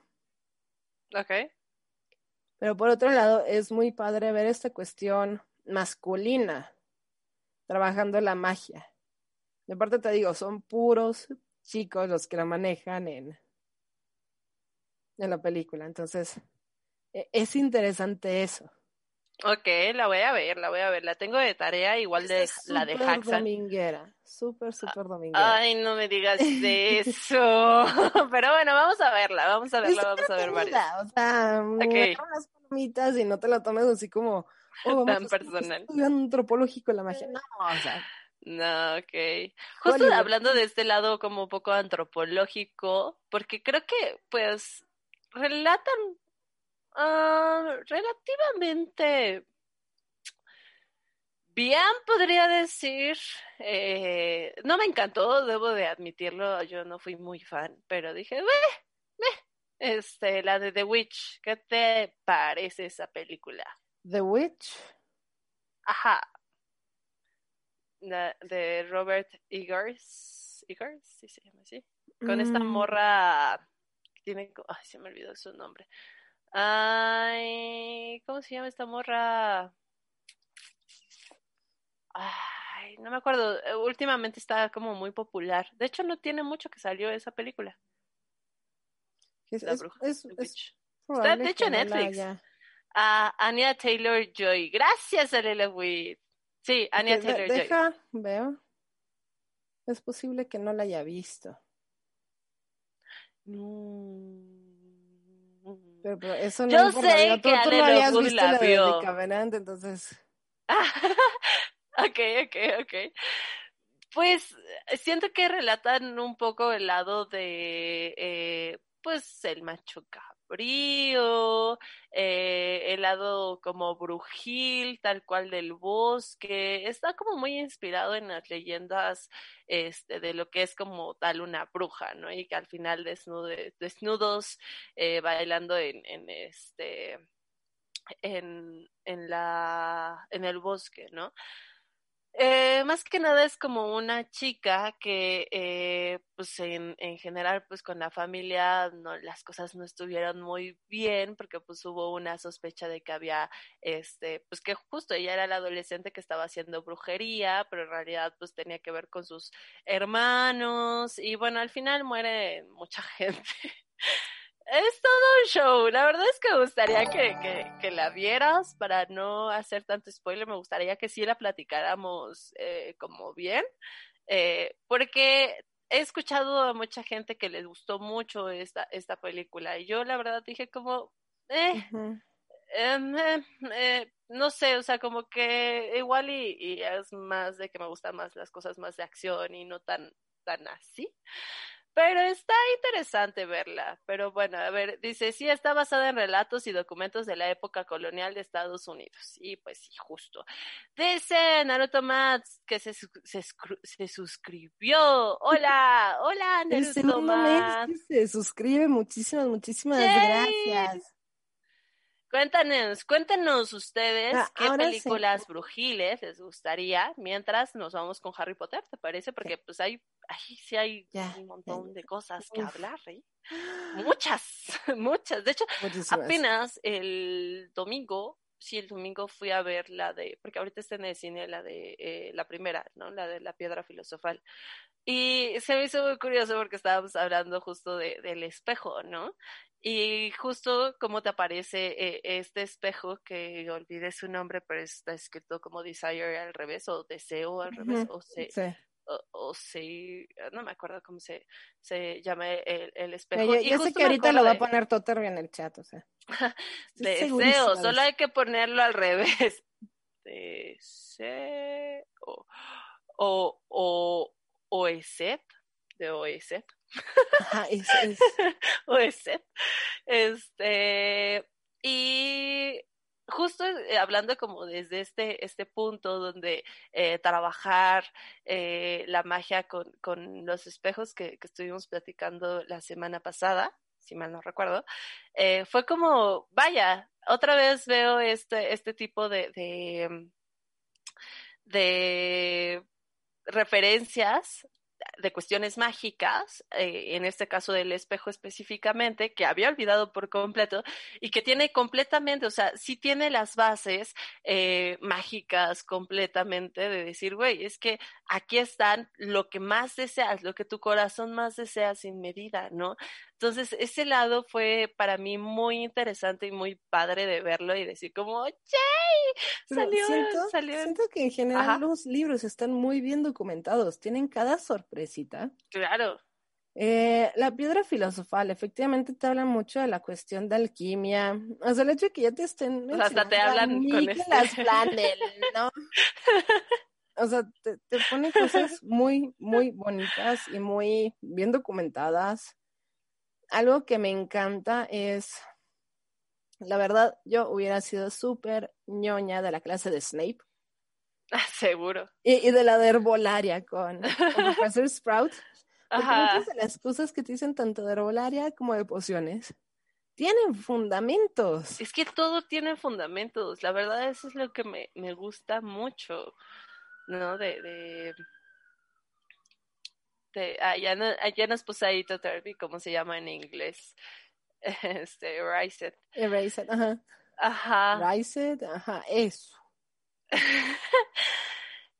S4: Ok.
S3: Pero por otro lado, es muy padre ver esta cuestión masculina trabajando la magia. De parte te digo, son puros chicos los que la manejan en, en la película. Entonces, e- es interesante eso.
S4: Ok, la voy a ver, la voy a ver. La tengo de tarea igual de
S3: Es
S4: la de Haxan.
S3: dominguera, súper, súper dominguera.
S4: Ay, no me digas *laughs* eso. *laughs* Pero bueno, vamos a verla, vamos a verla, vamos a ver
S3: entretenida, O sea, agarra unas palomitas y no te la tomes así como oh,
S4: Tan personal.
S3: estudio antropológico de la magia. No, o sea,
S4: No, ok. Justo
S3: Hollywood.
S4: hablando de este lado como un poco antropológico, porque creo que pues relatan ah, relativamente bien, podría decir. Eh, no me encantó, debo de admitirlo, yo no fui muy fan, pero dije, este, la de The Witch, ¿qué te parece esa película?
S3: The Witch.
S4: Ajá. La de Robert Eggers. Eggers, sí se llama así. Con esta
S3: Mm,
S4: morra. que Tiene. Ay, se me olvidó su nombre. Ay, ¿cómo se llama esta morra? Ay, no me acuerdo. Eh, Últimamente está como muy popular. De hecho, no tiene mucho que salió esa película.
S3: Es,
S4: La bruja.
S3: es-
S4: The
S3: es
S4: Witch.
S3: probable
S4: de hecho,
S3: no
S4: en Netflix.
S3: haya-
S4: A Anya Taylor Joy. Gracias, Alela Witt. Sí, Anya
S3: de-
S4: Taylor Joy.
S3: deja, veo. Es posible que no la haya visto.
S4: Mm.
S3: Pero, pero eso no
S4: Yo
S3: importa,
S4: sé
S3: digo, tú,
S4: que
S3: tú
S4: Ale
S3: no habías visto
S4: la
S3: de Covenant, entonces. *laughs*
S4: Ok, ok, ok. Pues siento que relatan un poco el lado de, eh, pues, el macho cabrío, eh, el lado como brujil, tal cual del bosque. Está como muy inspirado en las leyendas este, de lo que es como tal una bruja, ¿no? Y que al final desnude, desnudos, eh, bailando en, en este, en, en la, en el bosque, ¿no? Eh, más que nada es como una chica que, eh, pues en, en, general, pues con la familia no, las cosas no estuvieron muy bien porque pues hubo una sospecha de que había, este, pues que justo ella era la adolescente que estaba haciendo brujería, pero en realidad pues tenía que ver con sus hermanos y bueno, al final muere mucha *laughs* gente. Es todo un show. La verdad es que me gustaría que, que, que, la vieras para no hacer tanto spoiler. Me gustaría que sí la platicáramos eh, como bien. Eh, porque he escuchado a mucha gente que les gustó mucho esta, esta película. Y yo la verdad dije como, eh, uh -huh. eh, no sé, o sea, como que igual y, y, es más de que me gustan más las cosas más de acción y no tan, tan así. Pero está interesante verla. Pero bueno, a ver, dice, sí, está basada en relatos y documentos de la época colonial de Estados Unidos. Y pues sí, justo. Dice Naruto Mats que se, se, se suscribió. Hola, hola, *laughs* Naruto Mats.
S3: Se suscribe, muchísimas, muchísimas Yay. gracias.
S4: Cuéntanos, cuéntenos ustedes ah, qué películas sí. brujiles les gustaría mientras nos vamos con Harry Potter, ¿te parece? Porque pues hay, ahí sí hay un montón de cosas que Uf. hablar, ¿eh? Muchas, *laughs* muchas. De hecho,
S3: Muchísimas.
S4: apenas el domingo, sí, el domingo fui a ver la de, porque ahorita está en el cine la de, eh, la primera, ¿no? La de la piedra filosofal. Y se me hizo muy curioso porque estábamos hablando justo de, del espejo, ¿no? Y justo como te aparece eh, este espejo, que olvidé su nombre, pero está escrito como desire al revés, o deseo al revés, o se,
S3: Sí.
S4: O, o se, no me acuerdo cómo se, se llama el, el espejo.
S3: Yo,
S4: Y
S3: yo sé
S4: justo
S3: que
S4: me
S3: ahorita lo va a poner Totter en el chat, o sea. *laughs*
S4: Deseo, solo hay que ponerlo al revés. *laughs* Deseo. O, o, OESET, de OESET.
S3: Ajá, es, es- *laughs*
S4: OESET. Este, y justo eh, hablando como desde este, este punto donde eh, trabajar eh, la magia con, con los espejos que, que estuvimos platicando la semana pasada, si mal no recuerdo, fue como, vaya, otra vez veo este, este tipo de, de referencias de cuestiones mágicas, eh, en este caso del espejo específicamente, que había olvidado por completo y que tiene completamente, o sea, sí tiene las bases eh, mágicas completamente de decir, güey, es que aquí están lo que más deseas, lo que tu corazón más desea sin medida, ¿no? Entonces, ese lado fue para mí muy interesante y muy padre de verlo y decir como, ¡yay! Salió,
S3: siento,
S4: salió.
S3: siento que en general
S4: Ajá.
S3: los libros están muy bien documentados, tienen cada sorpresita.
S4: Claro.
S3: Eh, la piedra filosofal, efectivamente te habla mucho de la cuestión de alquimia. O sea, el hecho de que ya te estén
S4: O sea, hasta te hablan con este-. *laughs*
S3: O sea, te, te pone cosas muy, muy bonitas y muy bien documentadas. Algo que me encanta es, la verdad, yo hubiera sido súper ñoña de la clase de Snape
S4: Seguro.
S3: y, y de la de herbolaria con, con Professor Sprout. Muchas de las cosas que te dicen tanto de herbolaria como de pociones tienen fundamentos.
S4: Es que todo tiene fundamentos. La verdad, eso es lo que me, me gusta mucho, ¿no? De, de, de ya nos puso ahí Toterby, ¿cómo se llama en inglés? *laughs* Este, Rised.
S3: Erased, ajá.
S4: Ajá.
S3: Rised, ajá, eso. *laughs*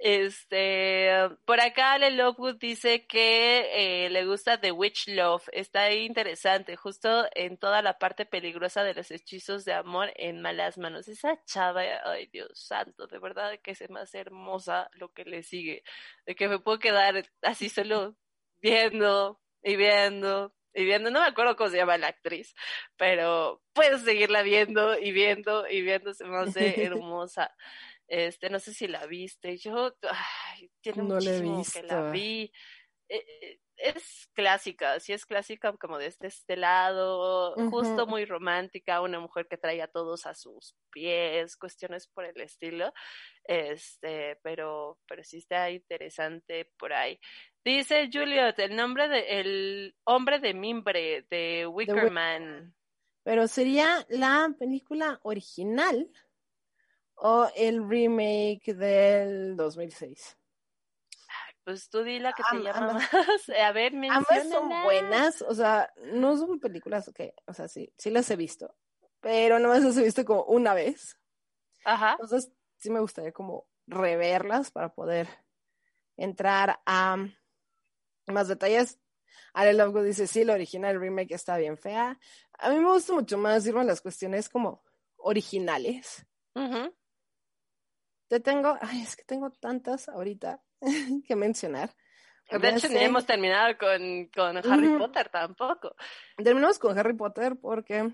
S4: Este, por acá Ale Lovewood dice que eh, le gusta The Witch Love. Está interesante, justo en toda la parte peligrosa de los hechizos de amor en malas manos. Esa chava, ay Dios santo, de verdad que me hace hermosa lo que le sigue. De que me puedo quedar así solo viendo y viendo y viendo. No me acuerdo cómo se llama la actriz, pero puedo seguirla viendo y viendo y viendo. Se me hace *laughs* hermosa. Este, no sé si la viste. Yo, ay, tiene
S3: No
S4: muchísimo que la vi. Eh, eh, es clásica, sí es clásica como de este, este lado, justo muy romántica, una mujer que trae a todos a sus pies, cuestiones por el estilo. Este, pero, pero sí está interesante por ahí. Dice Juliet, el nombre de el hombre de mimbre de Wickerman.
S3: Pero sería la película original o el remake del 2006?
S4: Pues tú di la que te
S3: Am-
S4: llama
S3: ambas.
S4: más. *laughs* A ver,
S3: Ambas son buenas, o sea, no son películas que, o sea, sí, sí las he visto, pero no las he visto como una vez.
S4: Ajá.
S3: Entonces, sí me gustaría como reverlas para poder entrar a más detalles. Ale Lovegood dice, sí, la original remake está bien fea. A mí me gusta mucho más irme a las cuestiones como originales.
S4: Ujú.
S3: Te tengo, ay, es que tengo tantas ahorita *laughs* que mencionar.
S4: De hecho, ni hemos terminado con, con Harry. Potter tampoco.
S3: Terminamos con Harry Potter porque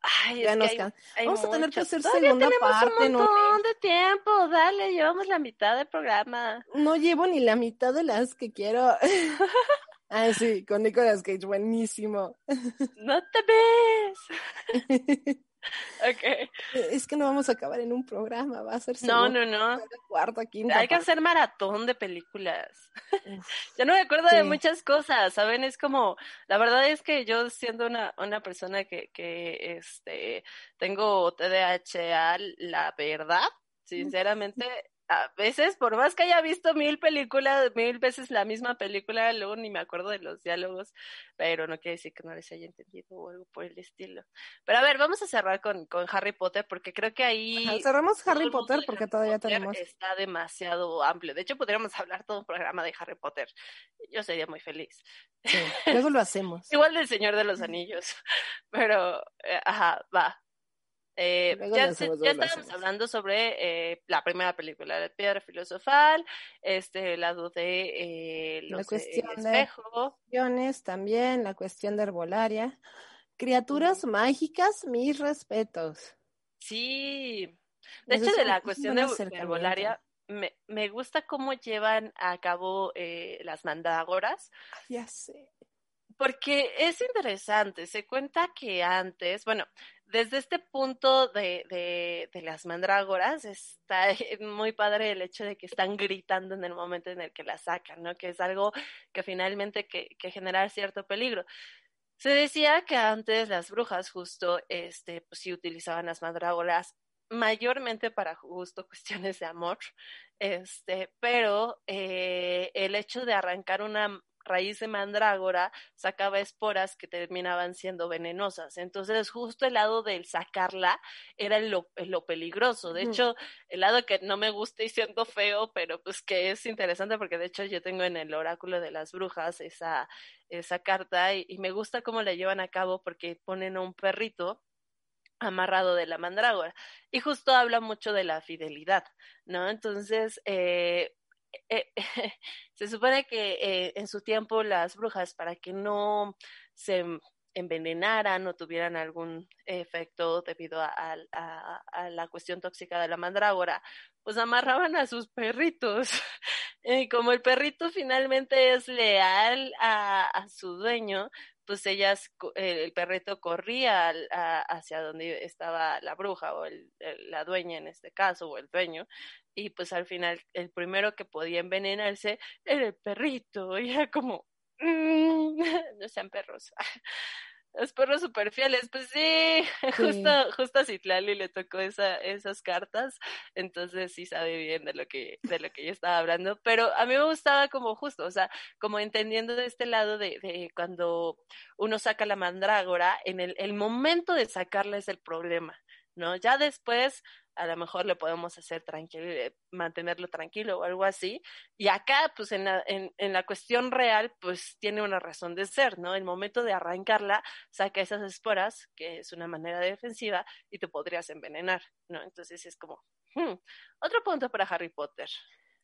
S4: Ay,
S3: ya
S4: es
S3: nos
S4: que hay,
S3: can-
S4: hay
S3: Vamos a tener que hacer
S4: Todavía
S3: segunda
S4: tenemos
S3: parte
S4: un montón de tiempo. Dale, llevamos la mitad del programa.
S3: no llevo ni la mitad de las que quiero. *laughs* ah, sí, con Nicolas Cage, buenísimo.
S4: No te ves. *laughs* *laughs* Ok.
S3: Es que no vamos a acabar en un programa, va a ser
S4: No, no, no.
S3: cuarta, quinta.
S4: Hay que hacer maratón de películas. *laughs* Ya no me acuerdo de muchas cosas, ¿saben? Es como, la verdad es que yo siendo una, una persona que, que este, tengo TDAH, la verdad, sinceramente, a veces, por más que haya visto mil películas, mil veces la misma película, luego ni me acuerdo de los diálogos, pero no quiere decir que no les haya entendido o algo por el estilo. Pero a ver, vamos a cerrar con, con Harry Potter, porque creo que ahí...
S3: Ajá, Cerramos Harry Potter porque
S4: Harry
S3: todavía
S4: Potter
S3: tenemos.
S4: Está demasiado amplio. De hecho, podríamos hablar todo un programa de Harry Potter. Yo sería muy feliz.
S3: Sí, *laughs* luego lo hacemos.
S4: Igual del Señor de los Anillos. *laughs* Pero, eh, ajá, va. Eh, ya
S3: lo
S4: estábamos hablando sobre eh, la primera película, La Piedra Filosofal, este, lado de eh,
S3: La
S4: los, eh,
S3: cuestión de-
S4: espejo.
S3: Cuestiones También la cuestión de herbolaria. Criaturas mágicas, mis respetos.
S4: Sí. De hecho, de la cuestión de herbolaria, me, me gusta cómo llevan a cabo eh, las mandrágoras.
S3: Ya sé.
S4: Porque es interesante, se cuenta que antes, bueno, desde este punto de, de, de las mandrágoras está *laughs* muy padre el hecho de que están gritando en el momento en el que la sacan, ¿no? Que es algo que finalmente que, que genera cierto peligro. Se decía que antes las brujas justo, este, pues sí utilizaban las mandrágoras mayormente para justo *laughs* cuestiones de amor, este, pero eh, el hecho de arrancar una raíz de mandrágora sacaba esporas que terminaban siendo venenosas. Entonces, justo el lado del sacarla era lo, lo peligroso. De hecho, el lado que no me gusta y siento feo, pero pues que es interesante porque de hecho yo tengo en el oráculo de las brujas esa, esa carta y, y me gusta cómo la llevan a cabo porque ponen a un perrito amarrado de la mandrágora. Y justo habla mucho de la fidelidad, ¿no? Entonces, eh, eh, *laughs* se supone que eh, en su tiempo las brujas, para que no se envenenaran o tuvieran algún efecto debido a, la cuestión tóxica de la mandrágora, pues amarraban a sus perritos. *laughs* Y como el perrito finalmente es leal a, su dueño, pues ellas, eh, el perrito corría hacia donde estaba la bruja o el- la dueña en este caso, o el dueño, y pues al final el primero que podía envenenarse era el perrito, y era como, "Mm, *laughs* no sean perros. *laughs* Los perros super fieles, pues *laughs* sí, justo, justo a Citlali le tocó esa, esas cartas, entonces sí sabe bien de lo que, de lo que yo estaba hablando, pero a mí me gustaba como justo, o sea, como entendiendo de este lado de, de cuando uno saca la mandrágora, en el, el momento de sacarla es el problema, ¿no? Ya después a lo mejor le podemos hacer tranquilo, eh, mantenerlo tranquilo o algo así. Y acá, pues en la, en, en la cuestión real, pues tiene una razón de ser, ¿no? El momento de arrancarla, saca esas esporas, que es una manera defensiva, y te podrías envenenar, ¿no? Entonces es como, hmm. otro punto para Harry Potter.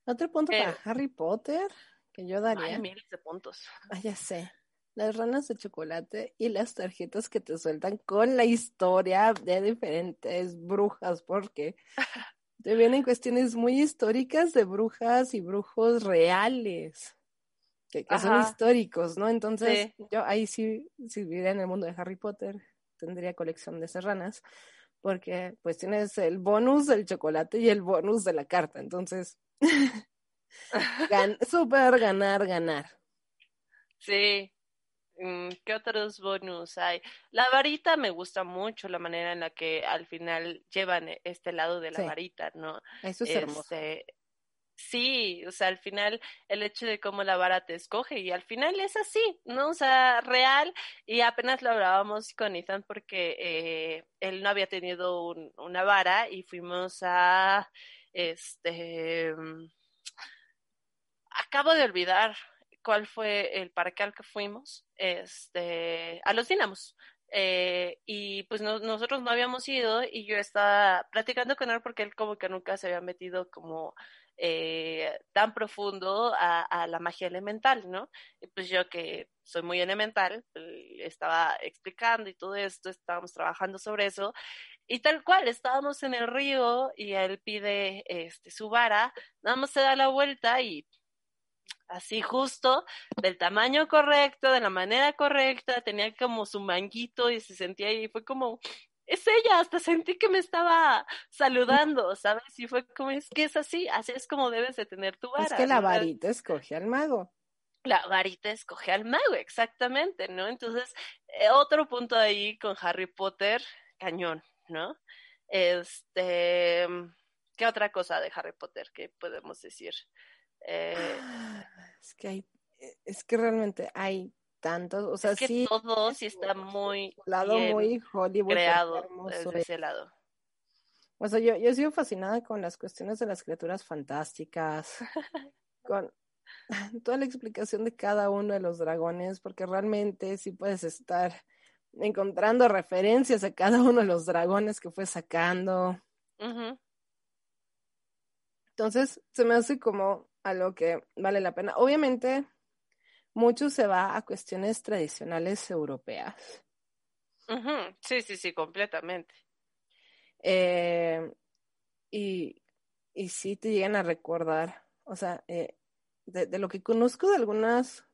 S3: Otro punto
S4: Eh,
S3: para Harry Potter que yo daría.
S4: Ay, miles de puntos.
S3: Ah, ya sé. Las ranas de chocolate y las tarjetas que te sueltan con la historia de diferentes brujas, porque te vienen cuestiones muy históricas de brujas y brujos reales, que, que son históricos, ¿no? Entonces,
S4: Sí.
S3: yo ahí sí, si viviera en el mundo de Harry Potter, tendría colección de esas ranas, porque pues tienes el bonus del chocolate y el bonus de la carta, entonces, *laughs* *laughs* gan súper ganar, ganar.
S4: Sí. Mm, ¿Qué otros bonus hay? La varita me gusta mucho la manera en la que al final llevan este lado de la
S3: Sí.
S4: varita, ¿no?
S3: Eso es hermoso.
S4: Este, sí, o sea, al final el hecho de cómo la vara te escoge y al final es así, ¿no? O sea, real y apenas lo hablábamos con Ethan porque eh, él no había tenido un- una vara y fuimos a, este, mm, acabo de olvidar cuál fue el parque al que fuimos, este, a los Dínamos. Eh, y pues no- nosotros no habíamos ido y yo estaba platicando con él porque él como que nunca se había metido como eh, tan profundo a, a la magia elemental, ¿no? Y pues yo que soy muy elemental, le estaba explicando y todo esto, estábamos trabajando sobre eso y tal cual, estábamos en el río y él pide este, su vara, nada más se da la vuelta y así justo, del tamaño correcto, de la manera correcta, tenía como su manguito y se sentía ahí, fue como, es ella, hasta sentí que me estaba saludando, ¿sabes? Y fue como, es que es así, así es como debes de tener tu vara.
S3: Es que la varita escoge al mago.
S4: la varita escoge al mago, exactamente, ¿no? Entonces, eh, otro punto ahí con Harry Potter, cañón, ¿no? Este, ¿qué otra cosa de Harry Potter que podemos decir? Eh,
S3: Es que hay, es que realmente hay tantos, o sea,
S4: es que
S3: sí,
S4: todo sí está muy
S3: lado
S4: bien
S3: muy Hollywood,
S4: creado
S3: hermoso.
S4: desde ese lado.
S3: O sea, yo, yo he sido fascinada con las cuestiones de las criaturas fantásticas, *laughs* con *laughs* toda la explicación de cada uno de los dragones, porque realmente sí puedes estar encontrando referencias a cada uno de los dragones que fue sacando. Entonces, se me hace como algo que vale la pena. Obviamente, mucho se va a cuestiones tradicionales europeas.
S4: Sí, sí, sí, completamente.
S3: Eh, y, y sí te llegan a recordar, o sea, eh, de, de lo que conozco de algunas,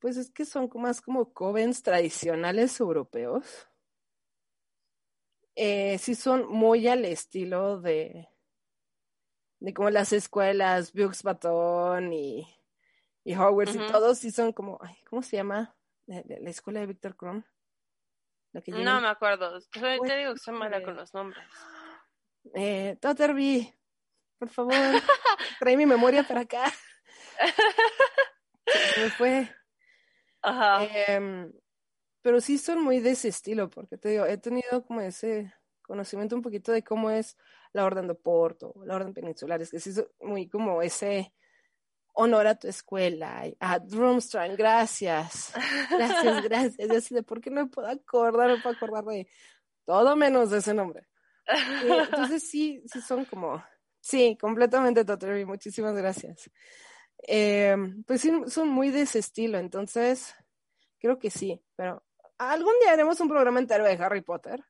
S3: pues es que son como- más como covens tradicionales europeos. Eh, sí son muy al estilo de, de como las escuelas, Bugs Baton y, y Hogwarts y todos sí son como, ay, ¿cómo se llama? La, la- la escuela de Víctor Krum.
S4: No me acuerdo. Soy- te digo que soy mala con los nombres.
S3: Eh, Totterby, por favor, *laughs* trae mi memoria para acá. *laughs* Me fue.
S4: Ajá.
S3: Em, pero sí son muy de ese estilo, porque te digo, he tenido como ese conocimiento un poquito de cómo es la Orden de Porto, la Orden Peninsular, es que son muy como ese honor a tu escuela, a Drumstrang, gracias, gracias, *laughs* gracias, y así de, ¿por qué no me puedo acordar, no puedo acordar de todo menos de ese nombre? Entonces sí, sí son como, sí, completamente Totterby, muchísimas gracias. Eh, pues sí, son muy de ese estilo, entonces creo que sí, pero algún día haremos un programa entero de Harry Potter.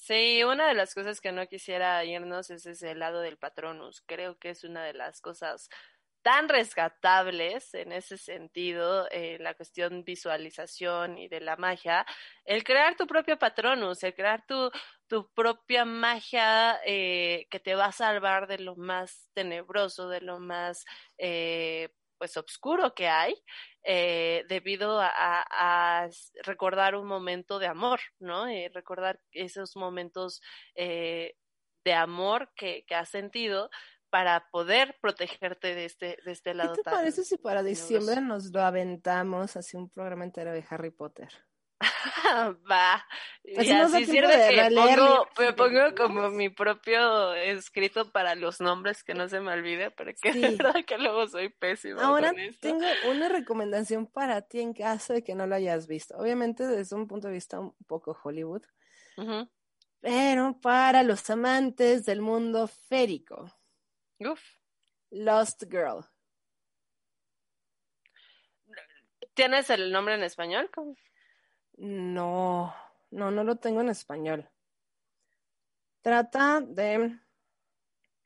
S4: Sí, una de las cosas que no quisiera irnos es ese lado del Patronus. Creo que es una de las cosas tan rescatables en ese sentido, eh, la cuestión visualización y de la magia, el crear tu propio Patronus, el crear tu, tu propia magia eh, que te va a salvar de lo más tenebroso, de lo más eh, pues oscuro que hay, eh, debido a, a, a, recordar un momento de amor, ¿no? Eh, recordar esos momentos eh, de amor que, que has sentido para poder protegerte de este, de este lado
S3: ¿Qué te
S4: tan
S3: parece si para diciembre nos lo aventamos hacia un programa entero de Harry Potter? *laughs*
S4: Va. Y
S3: Así
S4: sirve
S3: de
S4: que pongo, me pongo como mi propio escrito para los nombres que no se me olvide, porque
S3: Sí.
S4: verdad que luego soy pésima
S3: Ahora
S4: con esto.
S3: tengo una recomendación para ti en caso de que no lo hayas visto. Obviamente desde un punto de vista un poco Hollywood, pero para los amantes del mundo férico.
S4: Uf.
S3: Lost Girl.
S4: ¿Tienes el nombre en español? ¿Cómo?
S3: No, no, no lo tengo en español. Trata de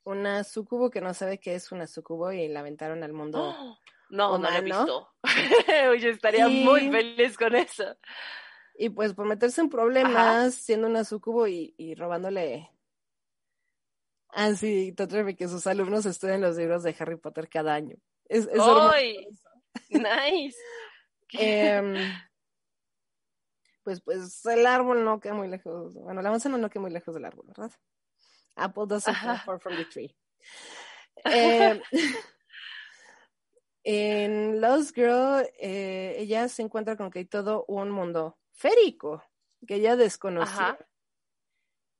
S3: una sucubo que no sabe qué es una sucubo y la aventaron al mundo.
S4: ¡Oh! *gasps* No, no lo he visto. *laughs* Oye, estaría
S3: Y-
S4: muy feliz con eso.
S3: Y pues por meterse en problemas, siendo una sucubo y, y robándole. Ah, sí, Totterby, que sus alumnos estudien los libros de Harry Potter cada año. Es.
S4: ¡Ay! *laughs* Nice. *laughs*
S3: Em, pues, pues el árbol no queda muy lejos. Bueno, la manzana no queda muy lejos del árbol, ¿verdad? Apple doesn't fall from the tree. Em, *laughs* en Lost Girl, eh, ella se encuentra con que hay todo un mundo férico que ella desconocía.
S4: Ajá.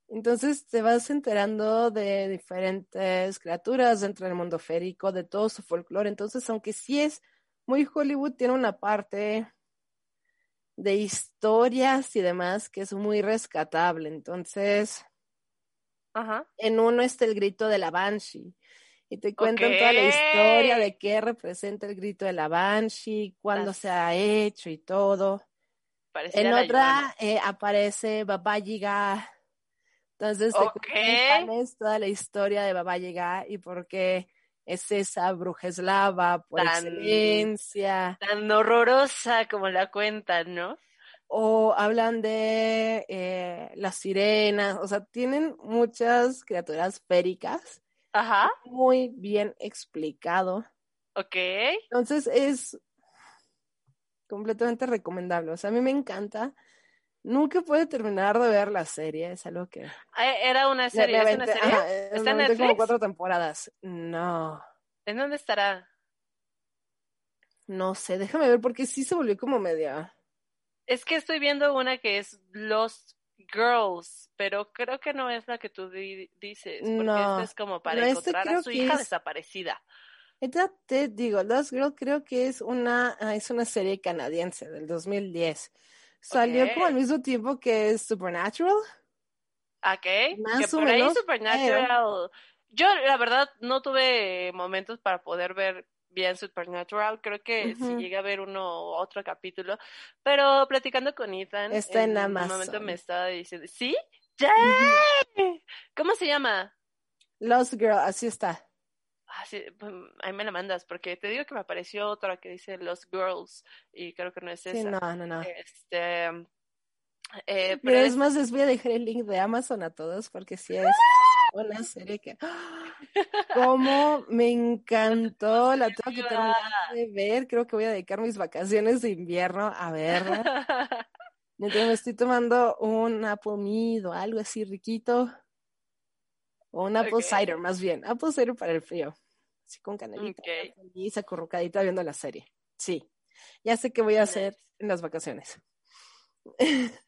S3: Entonces te vas enterando de diferentes criaturas dentro del mundo férico, de todo su folclore. Entonces, aunque sí es muy Hollywood, tiene una parte de historias y demás que es muy rescatable. Entonces,
S4: Ajá.
S3: en uno está el grito de la Banshee. Y te cuentan toda la historia de qué representa el grito de la Banshee, cuándo
S4: Las-
S3: se ha hecho y todo. En otra eh, aparece Baba Yaga. Entonces te
S4: Ok.
S3: cuentan cuál es toda la historia de Baba Yaga y por qué es esa bruja eslava por
S4: Tan-
S3: excelencia.
S4: Tan horrorosa como la cuentan, ¿no?
S3: O hablan de eh, las sirenas. O sea, tienen muchas criaturas féricas
S4: Ajá.
S3: muy bien explicado.
S4: Ok.
S3: Entonces es completamente recomendable. O sea, a mí me encanta. Nunca puedo terminar de ver la serie, es algo que...
S4: Ah, Era una serie, ¿es una serie?
S3: ajá, eh,
S4: ¿Está en
S3: aventé como
S4: Netflix?
S3: cuatro temporadas. No,
S4: ¿En dónde estará?
S3: no sé, déjame ver porque sí se volvió como media...
S4: Es que estoy viendo una que es Lost Girls, pero creo que no es la que tú di- dices, porque
S3: No,
S4: esta es como para
S3: no, esta
S4: encontrar a su hija
S3: es-
S4: desaparecida.
S3: Esta te digo, Lost Girl creo que es una, ah, es una serie canadiense del 2010. Salió como al mismo tiempo que Supernatural.
S4: Ok,
S3: Más
S4: que por ahí Supernatural. Yo, la verdad, no tuve momentos para poder ver bien Supernatural. Creo que
S3: Ujú.
S4: llegué a ver uno u otro capítulo. Pero platicando con Ethan,
S3: Está en
S4: un momento me estaba diciendo, ¿sí? ¿Cómo se llama?
S3: Lost Girl, así está.
S4: Ah, sí, pues, ahí me la mandas, porque te digo que me apareció otra que dice Los Girls, y creo que no es
S3: Sí,
S4: esa.
S3: no, no, no.
S4: Este, eh, pero
S3: es
S4: es-
S3: más, les voy a dejar el link de Amazon a todos porque sí es una serie que... *laughs* Como me encantó, la tengo que terminar de ver. Creo que voy a dedicar mis vacaciones de invierno a verla. *laughs* Mientras me estoy tomando un Apple Mead o algo así riquito. O un Apple. Cider, más bien. Apple Cider para el frío. Así con canelita.
S4: Ok.
S3: Feliz, acurrucadita viendo la serie. Sí. Ya sé qué voy a hacer en las vacaciones. *laughs*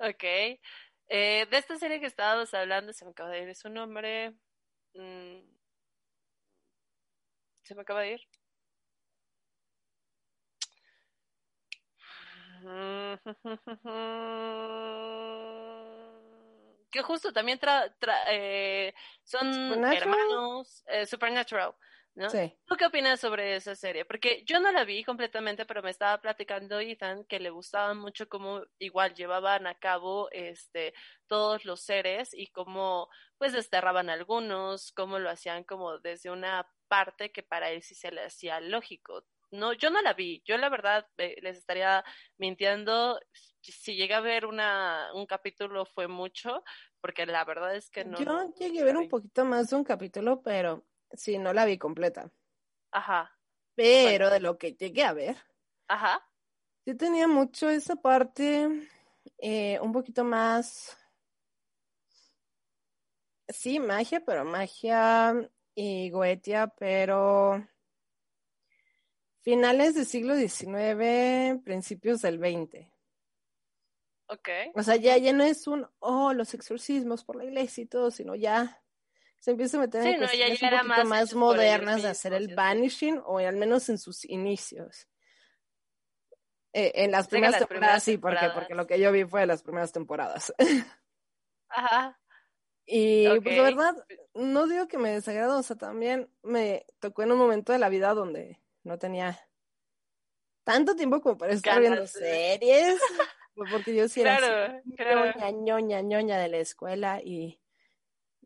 S4: Ok. Eh, de esta serie que estábamos hablando, se me acaba de ir su nombre. Mm, Se me acaba de ir. *laughs* Que justo también tra- tra- eh, son
S3: Supernatural.
S4: hermanos eh, Supernatural, ¿no?
S3: Sí.
S4: ¿Tú qué opinas sobre esa serie? Porque yo no la vi completamente, pero me estaba platicando Ethan que le gustaba mucho cómo igual llevaban a cabo este todos los seres y cómo pues desterraban algunos, cómo lo hacían como desde una parte que para él sí se le hacía lógico. No, yo no la vi. Yo la verdad eh, les estaría mintiendo. Si llegué a ver una un capítulo fue mucho, porque la verdad es que no.
S3: Yo llegué a ver un poquito más de un capítulo, pero sí, no la vi completa.
S4: Ajá,
S3: Pero de lo que llegué a ver,
S4: ajá.
S3: sí tenía mucho esa parte eh, un poquito más, sí, magia, pero magia y goetia, pero finales del siglo XIX, principios del XX.
S4: Ok.
S3: O sea, ya, ya no es un, oh, los exorcismos por la iglesia y todo, sino ya se empieza a meter
S4: Sí,
S3: en
S4: no,
S3: cuestiones un poquito
S4: más
S3: modernas de hacer el banishing, o al menos en sus inicios. Eh, en las primeras
S4: las
S3: temporadas
S4: primeras
S3: sí, porque, porque lo que yo vi fue de las primeras temporadas.
S4: Ajá.
S3: Y pues la verdad, no digo que me desagradó, o sea, también me tocó en un momento de la vida donde no tenía tanto tiempo como para estar viendo series, porque yo sí era así
S4: Claro,
S3: ñoña, ñoña de la escuela y,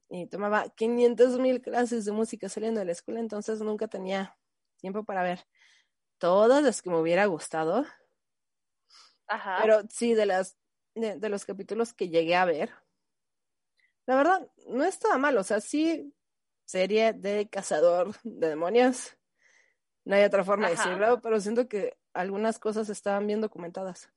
S3: y tomaba 500 mil clases de música saliendo de la escuela, entonces nunca tenía tiempo para ver todas las que me hubiera gustado,
S4: Ajá.
S3: pero sí, de las de, de los capítulos que llegué a ver, la verdad, no estaba mal, o sea, sí, serie de cazador de demonios, no hay otra forma de decirlo, pero siento que algunas cosas estaban bien documentadas.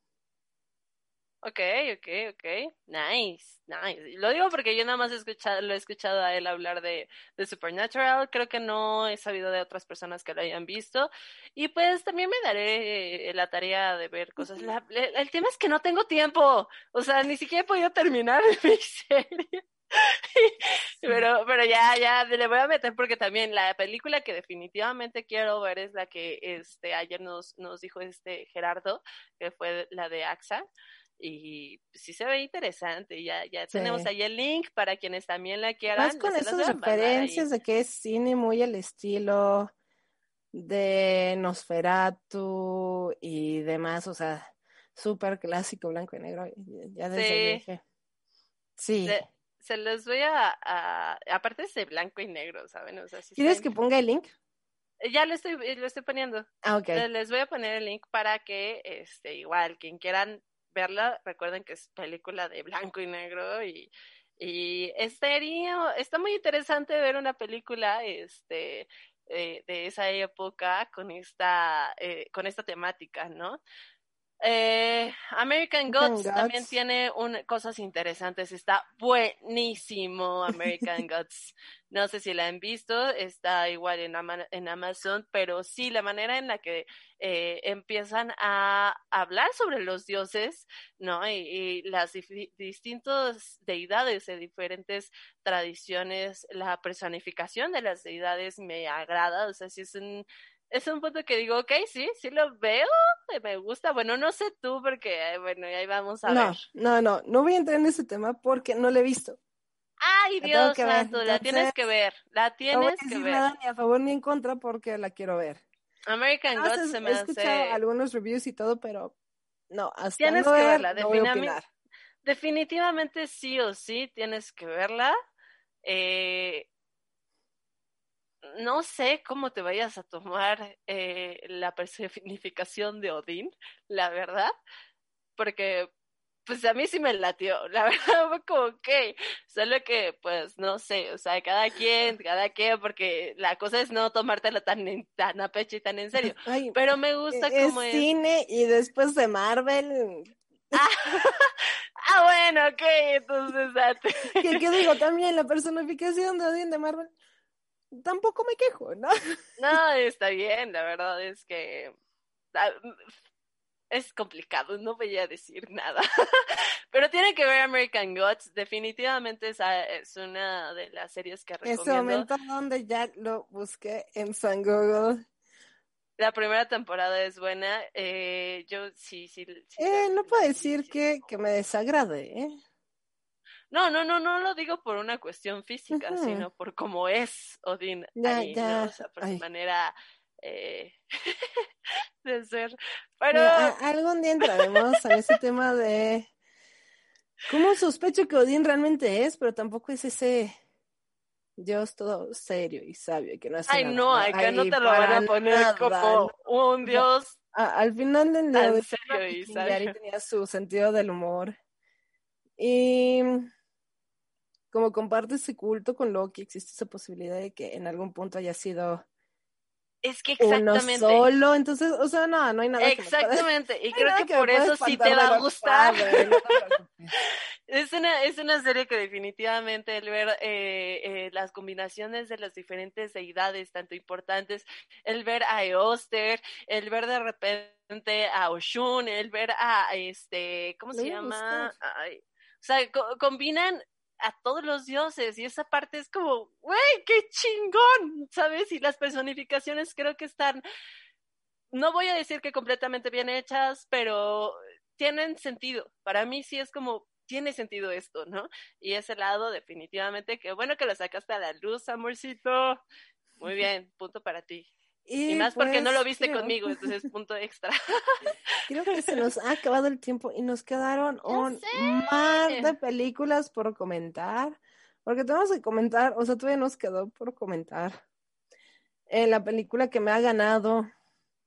S4: Ok, ok, ok. Nice, nice. Lo digo porque yo nada más he escuchado, lo he escuchado a él hablar de, de Supernatural. Creo que no he sabido de otras personas que lo hayan visto. Y pues también me daré eh, la tarea de ver cosas. La- el tema es que no tengo tiempo. O sea, ni siquiera he podido terminar *laughs* mi serie. *laughs* Pero, pero ya, ya le voy a meter porque también la película que definitivamente quiero ver es la que este ayer nos, nos dijo este Gerardo, que fue la de AXA. Y sí se ve interesante, ya, ya
S3: Sí.
S4: tenemos ahí el link para quienes también la quieran.
S3: Más con esas referencias de que es cine muy al estilo de Nosferatu y demás, o sea, súper clásico, blanco y negro. Ya desde
S4: Sí.
S3: dije, Sí.
S4: Se, se los voy a, a- aparte es de blanco y negro, ¿saben? O sea,
S3: ¿Quieres que ponga el link?
S4: in- Ya lo estoy, lo estoy poniendo.
S3: Ah, ok.
S4: Le- Les voy a poner el link para que, este, igual, quien quieran verla, recuerden que es película de blanco y negro y, y estaría, está muy interesante ver una película, este, eh, de esa época con esta, eh, con esta temática, ¿no? Eh, American Gods también
S3: Gods.
S4: tiene un, cosas interesantes. Está buenísimo American *laughs* Gods. No sé si la han visto, está igual en, Ama- en Amazon, pero sí, la manera en la que eh, empiezan a hablar sobre los dioses, ¿no? Y, y las distintas deidades de diferentes tradiciones, la personificación de las deidades me agrada, o sea, sí es un, es un punto que digo, ok, sí, sí lo veo, eh, me gusta. Bueno, no sé tú, porque, eh, bueno, ahí vamos a
S3: No,
S4: ver.
S3: no, no, no voy a entrar en ese tema porque no lo he visto.
S4: Ay, Dios
S3: que ver,
S4: santo, la tienes que ver, la
S3: No voy
S4: tienes
S3: a
S4: que
S3: decir
S4: ver.
S3: nada ni a favor ni en contra porque la quiero ver.
S4: American
S3: Ah,
S4: Gods
S3: he
S4: se me
S3: escuchado
S4: hace...
S3: algunos reviews y todo, pero no, hasta
S4: Tienes
S3: no
S4: que
S3: ver,
S4: verla,
S3: no opinar.
S4: Definitivamente sí o sí tienes que verla. Eh, no sé cómo te vayas a tomar eh, la personificación de Odín, la verdad, porque pues a mí sí me latió, la *laughs* verdad fue como que, solo que pues no sé, o sea, cada quien, cada quien, porque la cosa es no tomártela tan, en- tan a pecho y tan en serio, *laughs*
S3: Ay,
S4: pero me gusta
S3: es
S4: cómo es.
S3: cine y después de Marvel. *laughs*
S4: Ah, bueno, ok, entonces.
S3: ¿Qué, qué digo? También la personificación de Odín de Marvel. Tampoco me quejo, ¿no? *laughs*
S4: No, está bien, la verdad es que ah, es complicado, no voy a decir nada. *laughs* Pero tiene que ver American Gods, definitivamente esa es una de las series que
S3: En ese
S4: recomiendo.
S3: momento donde ya lo busqué en San Google.
S4: La primera temporada es buena, eh, yo sí, sí. sí
S3: Eh, no puedo decir
S4: sí,
S3: que, que me desagrade, ¿eh?
S4: No, no, no, no lo digo por una cuestión física, sino por cómo es Odín
S3: Ya,
S4: ahí, ¿no?
S3: ya,
S4: O sea, por su manera eh, *laughs* de ser. Pero
S3: Mira, algún día entraremos a ese tema de cómo sospecho que Odín realmente es, pero tampoco es ese Dios todo serio y sabio y que no hace
S4: Ay,
S3: nada,
S4: no, acá no te lo van a poner
S3: nada,
S4: como un
S3: No.
S4: dios.
S3: Al final del día
S4: serio y
S3: Yari
S4: sabio.
S3: tenía su sentido del humor y como comparte ese culto con Loki, existe esa posibilidad de que en algún punto haya sido
S4: Es que
S3: uno
S4: exactamente.
S3: solo, entonces, o sea, no, no hay nada que
S4: Exactamente. Y *laughs*
S3: no hay
S4: creo que por eso sí te va a gustar.
S3: no. *laughs*
S4: Es una, es una serie que definitivamente el ver eh, eh, las combinaciones de las diferentes deidades, tanto importantes, el ver a Eoster, el ver de repente a Oshun, el ver a este, ¿cómo se llama? Ay, o sea, co- combinan a todos los dioses y esa parte es como, güey, qué chingón, ¿sabes? Y las personificaciones creo que están, no voy a decir que completamente bien hechas, pero tienen sentido. Para mí sí es como, tiene sentido esto, ¿no? Y ese lado definitivamente, que bueno que lo sacaste a la luz, amorcito. Muy *laughs* bien, punto para ti. Y, más porque no
S3: pues,
S4: lo viste
S3: creo-
S4: conmigo, entonces punto extra. *laughs*
S3: Creo que se nos ha acabado el tiempo y nos quedaron un mar de películas por comentar. Porque tenemos que comentar, o sea, todavía nos quedó por comentar. Eh, la película que me ha ganado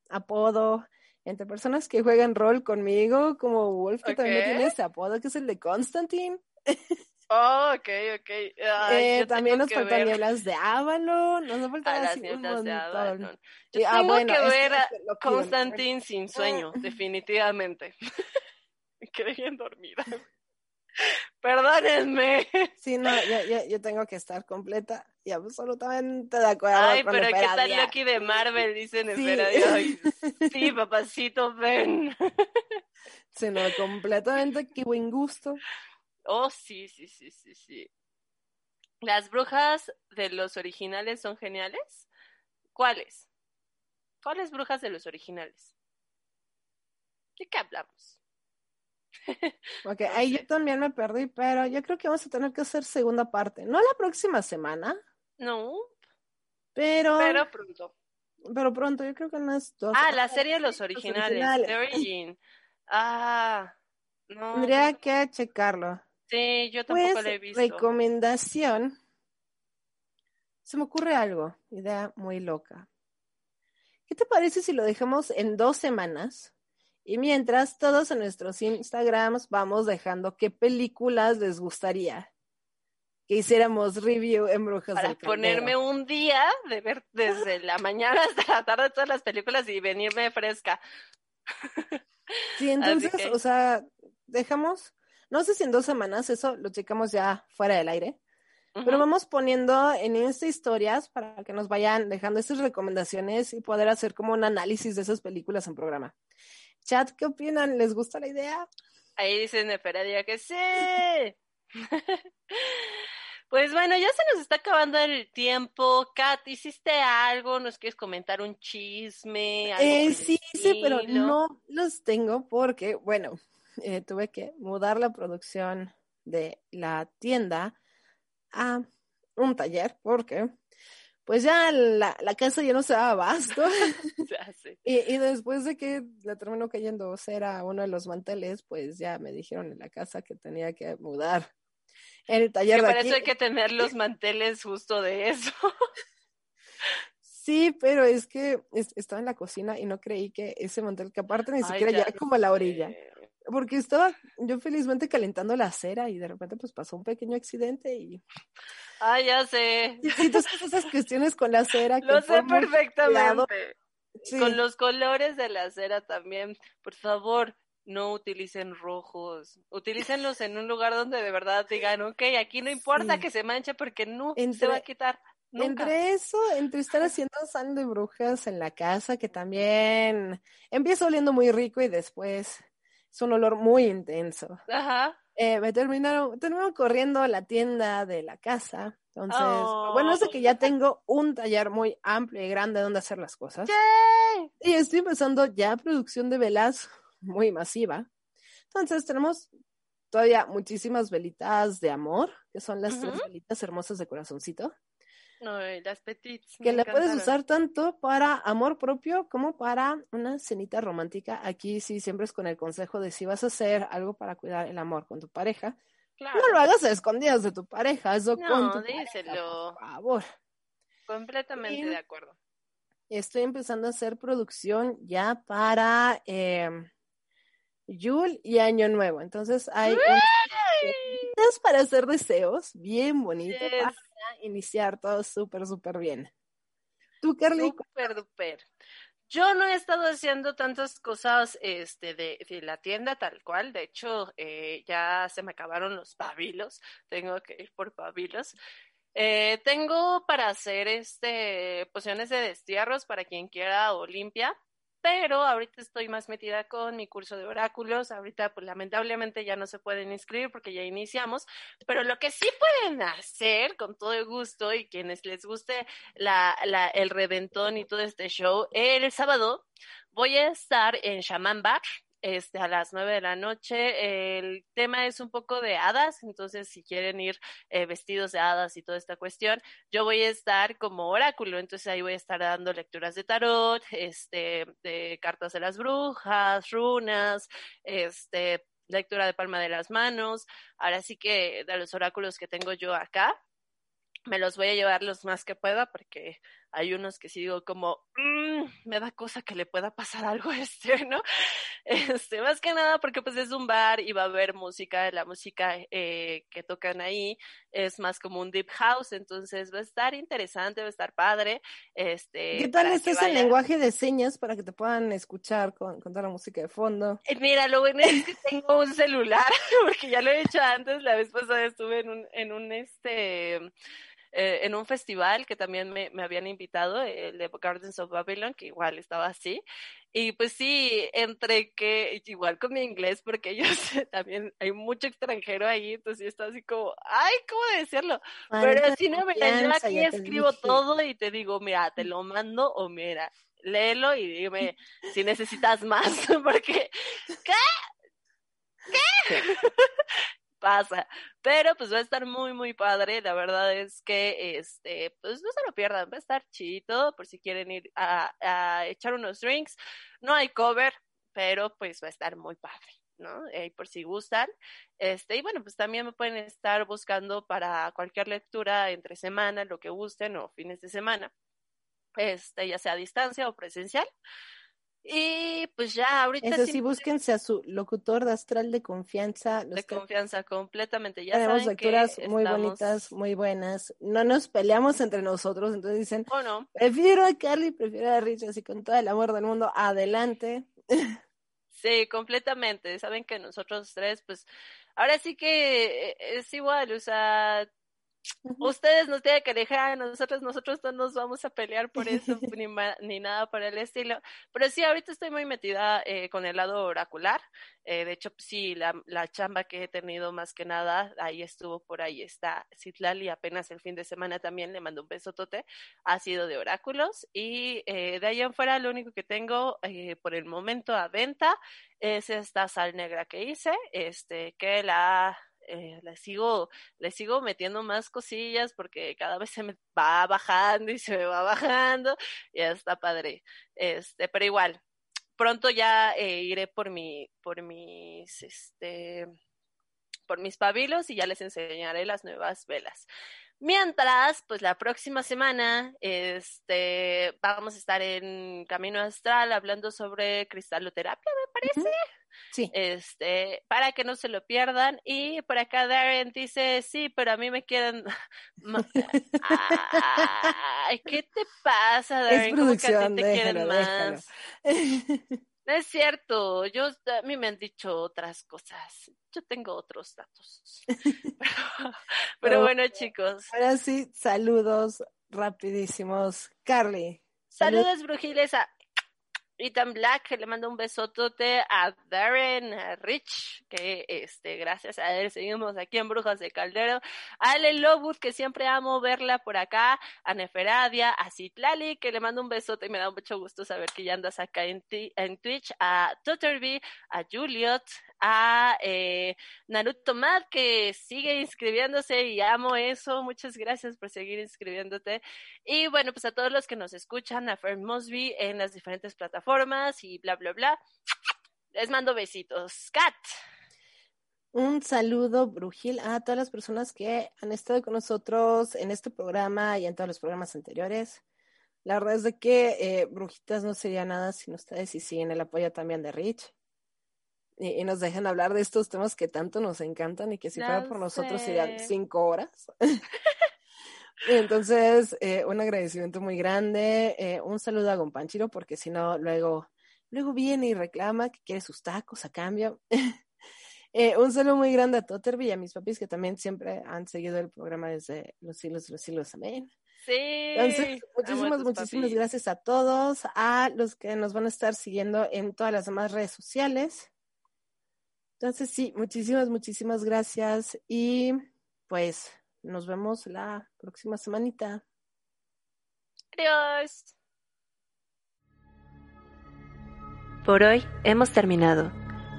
S3: apodo entre personas que juegan rol conmigo, como Wolf, que también tiene ese apodo, que es el de Constantine. *laughs*
S4: Oh, ok, ok. Ay,
S3: Eh, también nos faltan nieblas de Avalon, nos faltan
S4: las
S3: así un
S4: nieblas de
S3: montón.
S4: Avalon. Yo
S3: Y- ah,
S4: tengo
S3: bueno,
S4: que ver a Constantine sin sueño, definitivamente. *laughs* Me quedé bien dormida. *laughs* Perdónenme.
S3: Sí, no, yo, yo, yo tengo que estar completa y absolutamente de acuerdo
S4: Ay,
S3: con
S4: pero ¿qué tal. Loki de Marvel? Dicen
S3: Sí.
S4: Ay, *laughs* Sí, papacito, ven.
S3: Sí, no, completamente, buen gusto.
S4: Oh, sí, sí, sí, sí, sí. ¿Las brujas de los originales son geniales? ¿Cuáles? ¿Cuáles brujas de los originales? ¿De qué hablamos? *laughs*
S3: Ok,
S4: No
S3: ahí yo también me perdí, pero yo creo que vamos a tener que hacer segunda parte. No la próxima semana,
S4: No,
S3: pero, pero,
S4: pero pronto.
S3: pronto, yo creo que unas dos.
S4: Ah, la serie de los originales,
S3: originales.
S4: The Origin. Ah, no.
S3: Tendría que checarlo.
S4: Sí, yo tampoco
S3: Pues,
S4: la he visto.
S3: recomendación. Se me ocurre algo, idea muy loca. ¿Qué te parece si lo dejamos en dos semanas? Y mientras todos en nuestros Instagrams vamos dejando qué películas les gustaría que hiciéramos review en Brujas
S4: Para
S3: del
S4: ponerme un día de ver desde la mañana hasta la tarde todas las películas y venirme fresca.
S3: Sí, *laughs* entonces,
S4: que-
S3: o sea, dejamos, no sé si en dos semanas, eso lo checamos ya fuera del aire, pero vamos poniendo en Insta historias para que nos vayan dejando esas recomendaciones y poder hacer como un análisis de esas películas en programa. Chat, ¿qué opinan? ¿Les gusta la idea?
S4: Ahí dicen Eferadia que sí. *laughs* Pues bueno, ya se nos está acabando el tiempo. Kat, ¿hiciste algo? ¿Nos quieres comentar un chisme? algo
S3: Eh, sí, sí, pero no los tengo porque, bueno, eh, tuve que mudar la producción de la tienda a un taller porque, pues ya la, la casa ya no se daba abasto. *laughs* *laughs* Y, y después de que le terminó cayendo cera a uno de los manteles, pues ya me dijeron en la casa que tenía que mudar el taller
S4: Que
S3: de
S4: para
S3: aquí.
S4: eso hay que tener los *laughs* manteles justo de eso.
S3: Sí, pero es que es- estaba en la cocina y no creí que ese mantel, que aparte ni
S4: Ay,
S3: siquiera
S4: ya
S3: ya como a la orilla. Porque estaba yo felizmente calentando la cera y de repente pues pasó un pequeño accidente y
S4: Ay, ya sé. *laughs*
S3: tú sabes esas cuestiones con la cera que
S4: Lo sé perfectamente.
S3: sí,
S4: Con los colores de la cera también, por favor, no utilicen rojos. Utilícenlos en un lugar donde de verdad digan, ok, aquí no importa
S3: Sí.
S4: que se manche porque no se va a quitar. Nunca.
S3: Entre eso, entre estar haciendo sal de brujas en la casa, que también empieza oliendo muy rico y después es un olor muy intenso.
S4: Ajá.
S3: Eh, me terminaron, terminaron corriendo a la tienda de la casa. Entonces, bueno es de que
S4: Oh.
S3: ya tengo un taller muy amplio y grande donde hacer las cosas.
S4: ¡Yay!
S3: Y estoy empezando ya producción de velas muy masiva. Entonces, tenemos todavía muchísimas velitas de amor, que son las tres velitas hermosas de corazoncito
S4: No, y las petites.
S3: que la puedes usar tanto para amor propio como para una cenita romántica. Aquí sí, siempre es con el consejo de si vas a hacer algo para cuidar el amor con tu pareja,
S4: Claro,
S3: no lo hagas a escondidas de tu pareja, eso
S4: No,
S3: con tu pareja,
S4: díselo.
S3: por favor.
S4: completamente
S3: Y-
S4: de acuerdo.
S3: Estoy empezando a hacer producción ya para eh, Yule y Año Nuevo. Entonces hay unas para hacer deseos, bien bonito,
S4: Yes.
S3: para iniciar todo súper, súper bien. Tú, Carly,
S4: Super duper. Yo no he estado haciendo tantas cosas este, de, de la tienda tal cual. De hecho, eh, ya se me acabaron los pabilos. Tengo que ir por pabilos. Eh, tengo para hacer este pociones de destierros para quien quiera o limpia. Pero ahorita estoy más metida con mi curso de oráculos. Ahorita, pues lamentablemente ya no se pueden inscribir porque ya iniciamos. Pero lo que sí pueden hacer con todo gusto y quienes les guste la, la, el reventón y todo este show, el sábado voy a estar en Shaman Bar. Este, a las nueve de la noche. El tema es un poco de hadas, entonces si quieren ir eh, vestidos de hadas y toda esta cuestión, yo voy a estar como oráculo, entonces ahí voy a estar dando lecturas de tarot, este, de cartas de las brujas, runas, este, lectura de palma de las manos. Ahora sí que de los oráculos que tengo yo acá, me los voy a llevar los más que pueda porque hay unos que sí digo como, mm, me da cosa que le pueda pasar algo a este, ¿no? *laughs* Este, más que nada porque pues es un bar y va a haber música, la música eh, que tocan ahí es más como un deep house, entonces va a estar interesante, va a estar padre. Este,
S3: ¿Qué tal este es el lenguaje de señas para que te puedan escuchar con, con toda la música de fondo?
S4: Eh, mira, lo bueno es que tengo un celular, *laughs* porque ya lo he hecho antes, la vez pasada estuve en un, en un este eh, en un festival que también me, me, habían invitado, el de Gardens of Babylon, que igual estaba así. Y pues sí, entre que, igual con mi inglés, porque ellos *laughs* también hay mucho extranjero ahí, entonces yo estaba así como, ay, ¿cómo decirlo? Pero si no, mira, yo aquí escribo todo y te digo, mira, te lo mando o mira, léelo y dime si necesitas más, *laughs* porque, ¿qué? ¿Qué? *laughs* pasa. Pero pues va a estar muy, muy padre. La verdad es que, este, pues no se lo pierdan, va a estar chido por si quieren ir a, echar unos drinks. No hay cover, pero pues va a estar muy padre. ¿no? Eh, por si gustan. Este, y bueno, pues también me pueden estar buscando para cualquier lectura entre semana, lo que gusten, o fines de semana. Este, ya sea a distancia o presencial. Y pues ya, ahorita.
S3: Eso sí, búsquense a su locutor de astral de confianza.
S4: de confianza, completamente. Ya
S3: tenemos lecturas muy bonitas, muy buenas. No nos peleamos entre nosotros, entonces dicen.
S4: Oh, no.
S3: Prefiero a Carly, prefiero a Rich, así con todo el amor del mundo, adelante. *laughs*
S4: Sí, completamente. Saben que nosotros tres, pues, ahora sí que eh, es igual, o sea, Ustedes nos tienen que dejar, nosotros, nosotros no nos vamos a pelear por eso, *laughs* ni, ni nada por el estilo. Pero sí, ahorita estoy muy metida eh, con el lado oracular. Eh, de hecho, sí, la, la, chamba que he tenido más que nada, ahí estuvo por ahí está Citlali, apenas el fin de semana también le mando un besotote, ha sido de oráculos. Y eh, de ahí en fuera, lo único que tengo por el momento a venta es esta sal negra que hice, este, que la eh, le sigo, le sigo metiendo más cosillas porque cada vez se me va bajando y se me va *laughs* bajando, y ya está padre. Este, pero igual, pronto ya eh, iré por mi, por mis, este, por mis pabilos y ya les enseñaré las nuevas velas. Mientras, pues la próxima semana, este, vamos a estar en Camino Astral hablando sobre cristaloterapia, me parece.
S3: Sí.
S4: Este, para que no se lo pierdan. Y por acá Darren dice, sí, pero a mí me quieren... *laughs* Ay, ¿qué te pasa, Darren? ¿Cómo que a ti te quieren más? *laughs* No es cierto, yo a mí me han dicho otras cosas. Yo tengo otros datos. *laughs* Pero, bueno, chicos.
S3: Ahora sí, saludos rapidísimos. Carly.
S4: Saludos, brujiles, a Ethan Black, le mando un besotote a Darren Rich, que este, gracias a él seguimos aquí en Brujas de Caldero, a Ale Lowood, que siempre amo verla por acá, a Neferadia, a Citlali, que le mando un besote y me da mucho gusto saber que ya andas acá en, en Twitch, a Tutterby, a Juliet, a eh, Naruto Mad, que sigue inscribiéndose y amo eso. Muchas gracias por seguir inscribiéndote. Y bueno, pues a todos los que nos escuchan, a Fern Mosby en las diferentes plataformas y bla, bla, bla. Les mando besitos. Kat.
S3: Un saludo, Brujil, a todas las personas que han estado con nosotros en este programa y en todos los programas anteriores. La verdad es de que eh, Brujitas no sería nada sin ustedes y siguen el apoyo también de Rich y, nos dejan hablar de estos temas que tanto nos encantan y que si fuera por nosotros serían cinco horas. *laughs* Entonces, eh, un agradecimiento muy grande, eh, un saludo a Gompanchiro, porque si no, luego, luego viene y reclama que quiere sus tacos a cambio. *laughs* eh, un saludo muy grande a Totterby y a mis papis que también siempre han seguido el programa desde los siglos de los siglos. Amén.
S4: Sí.
S3: Entonces, muchísimas, muchísimas gracias a todos, a los que nos van a estar siguiendo en todas las demás redes sociales. Entonces, sí, muchísimas, muchísimas gracias y pues nos vemos la próxima semanita.
S4: Adiós.
S2: Por hoy hemos terminado,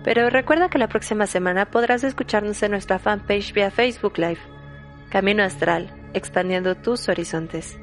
S2: pero recuerda que la próxima semana podrás escucharnos en nuestra fanpage vía Facebook Live, Camino Astral, expandiendo tus horizontes.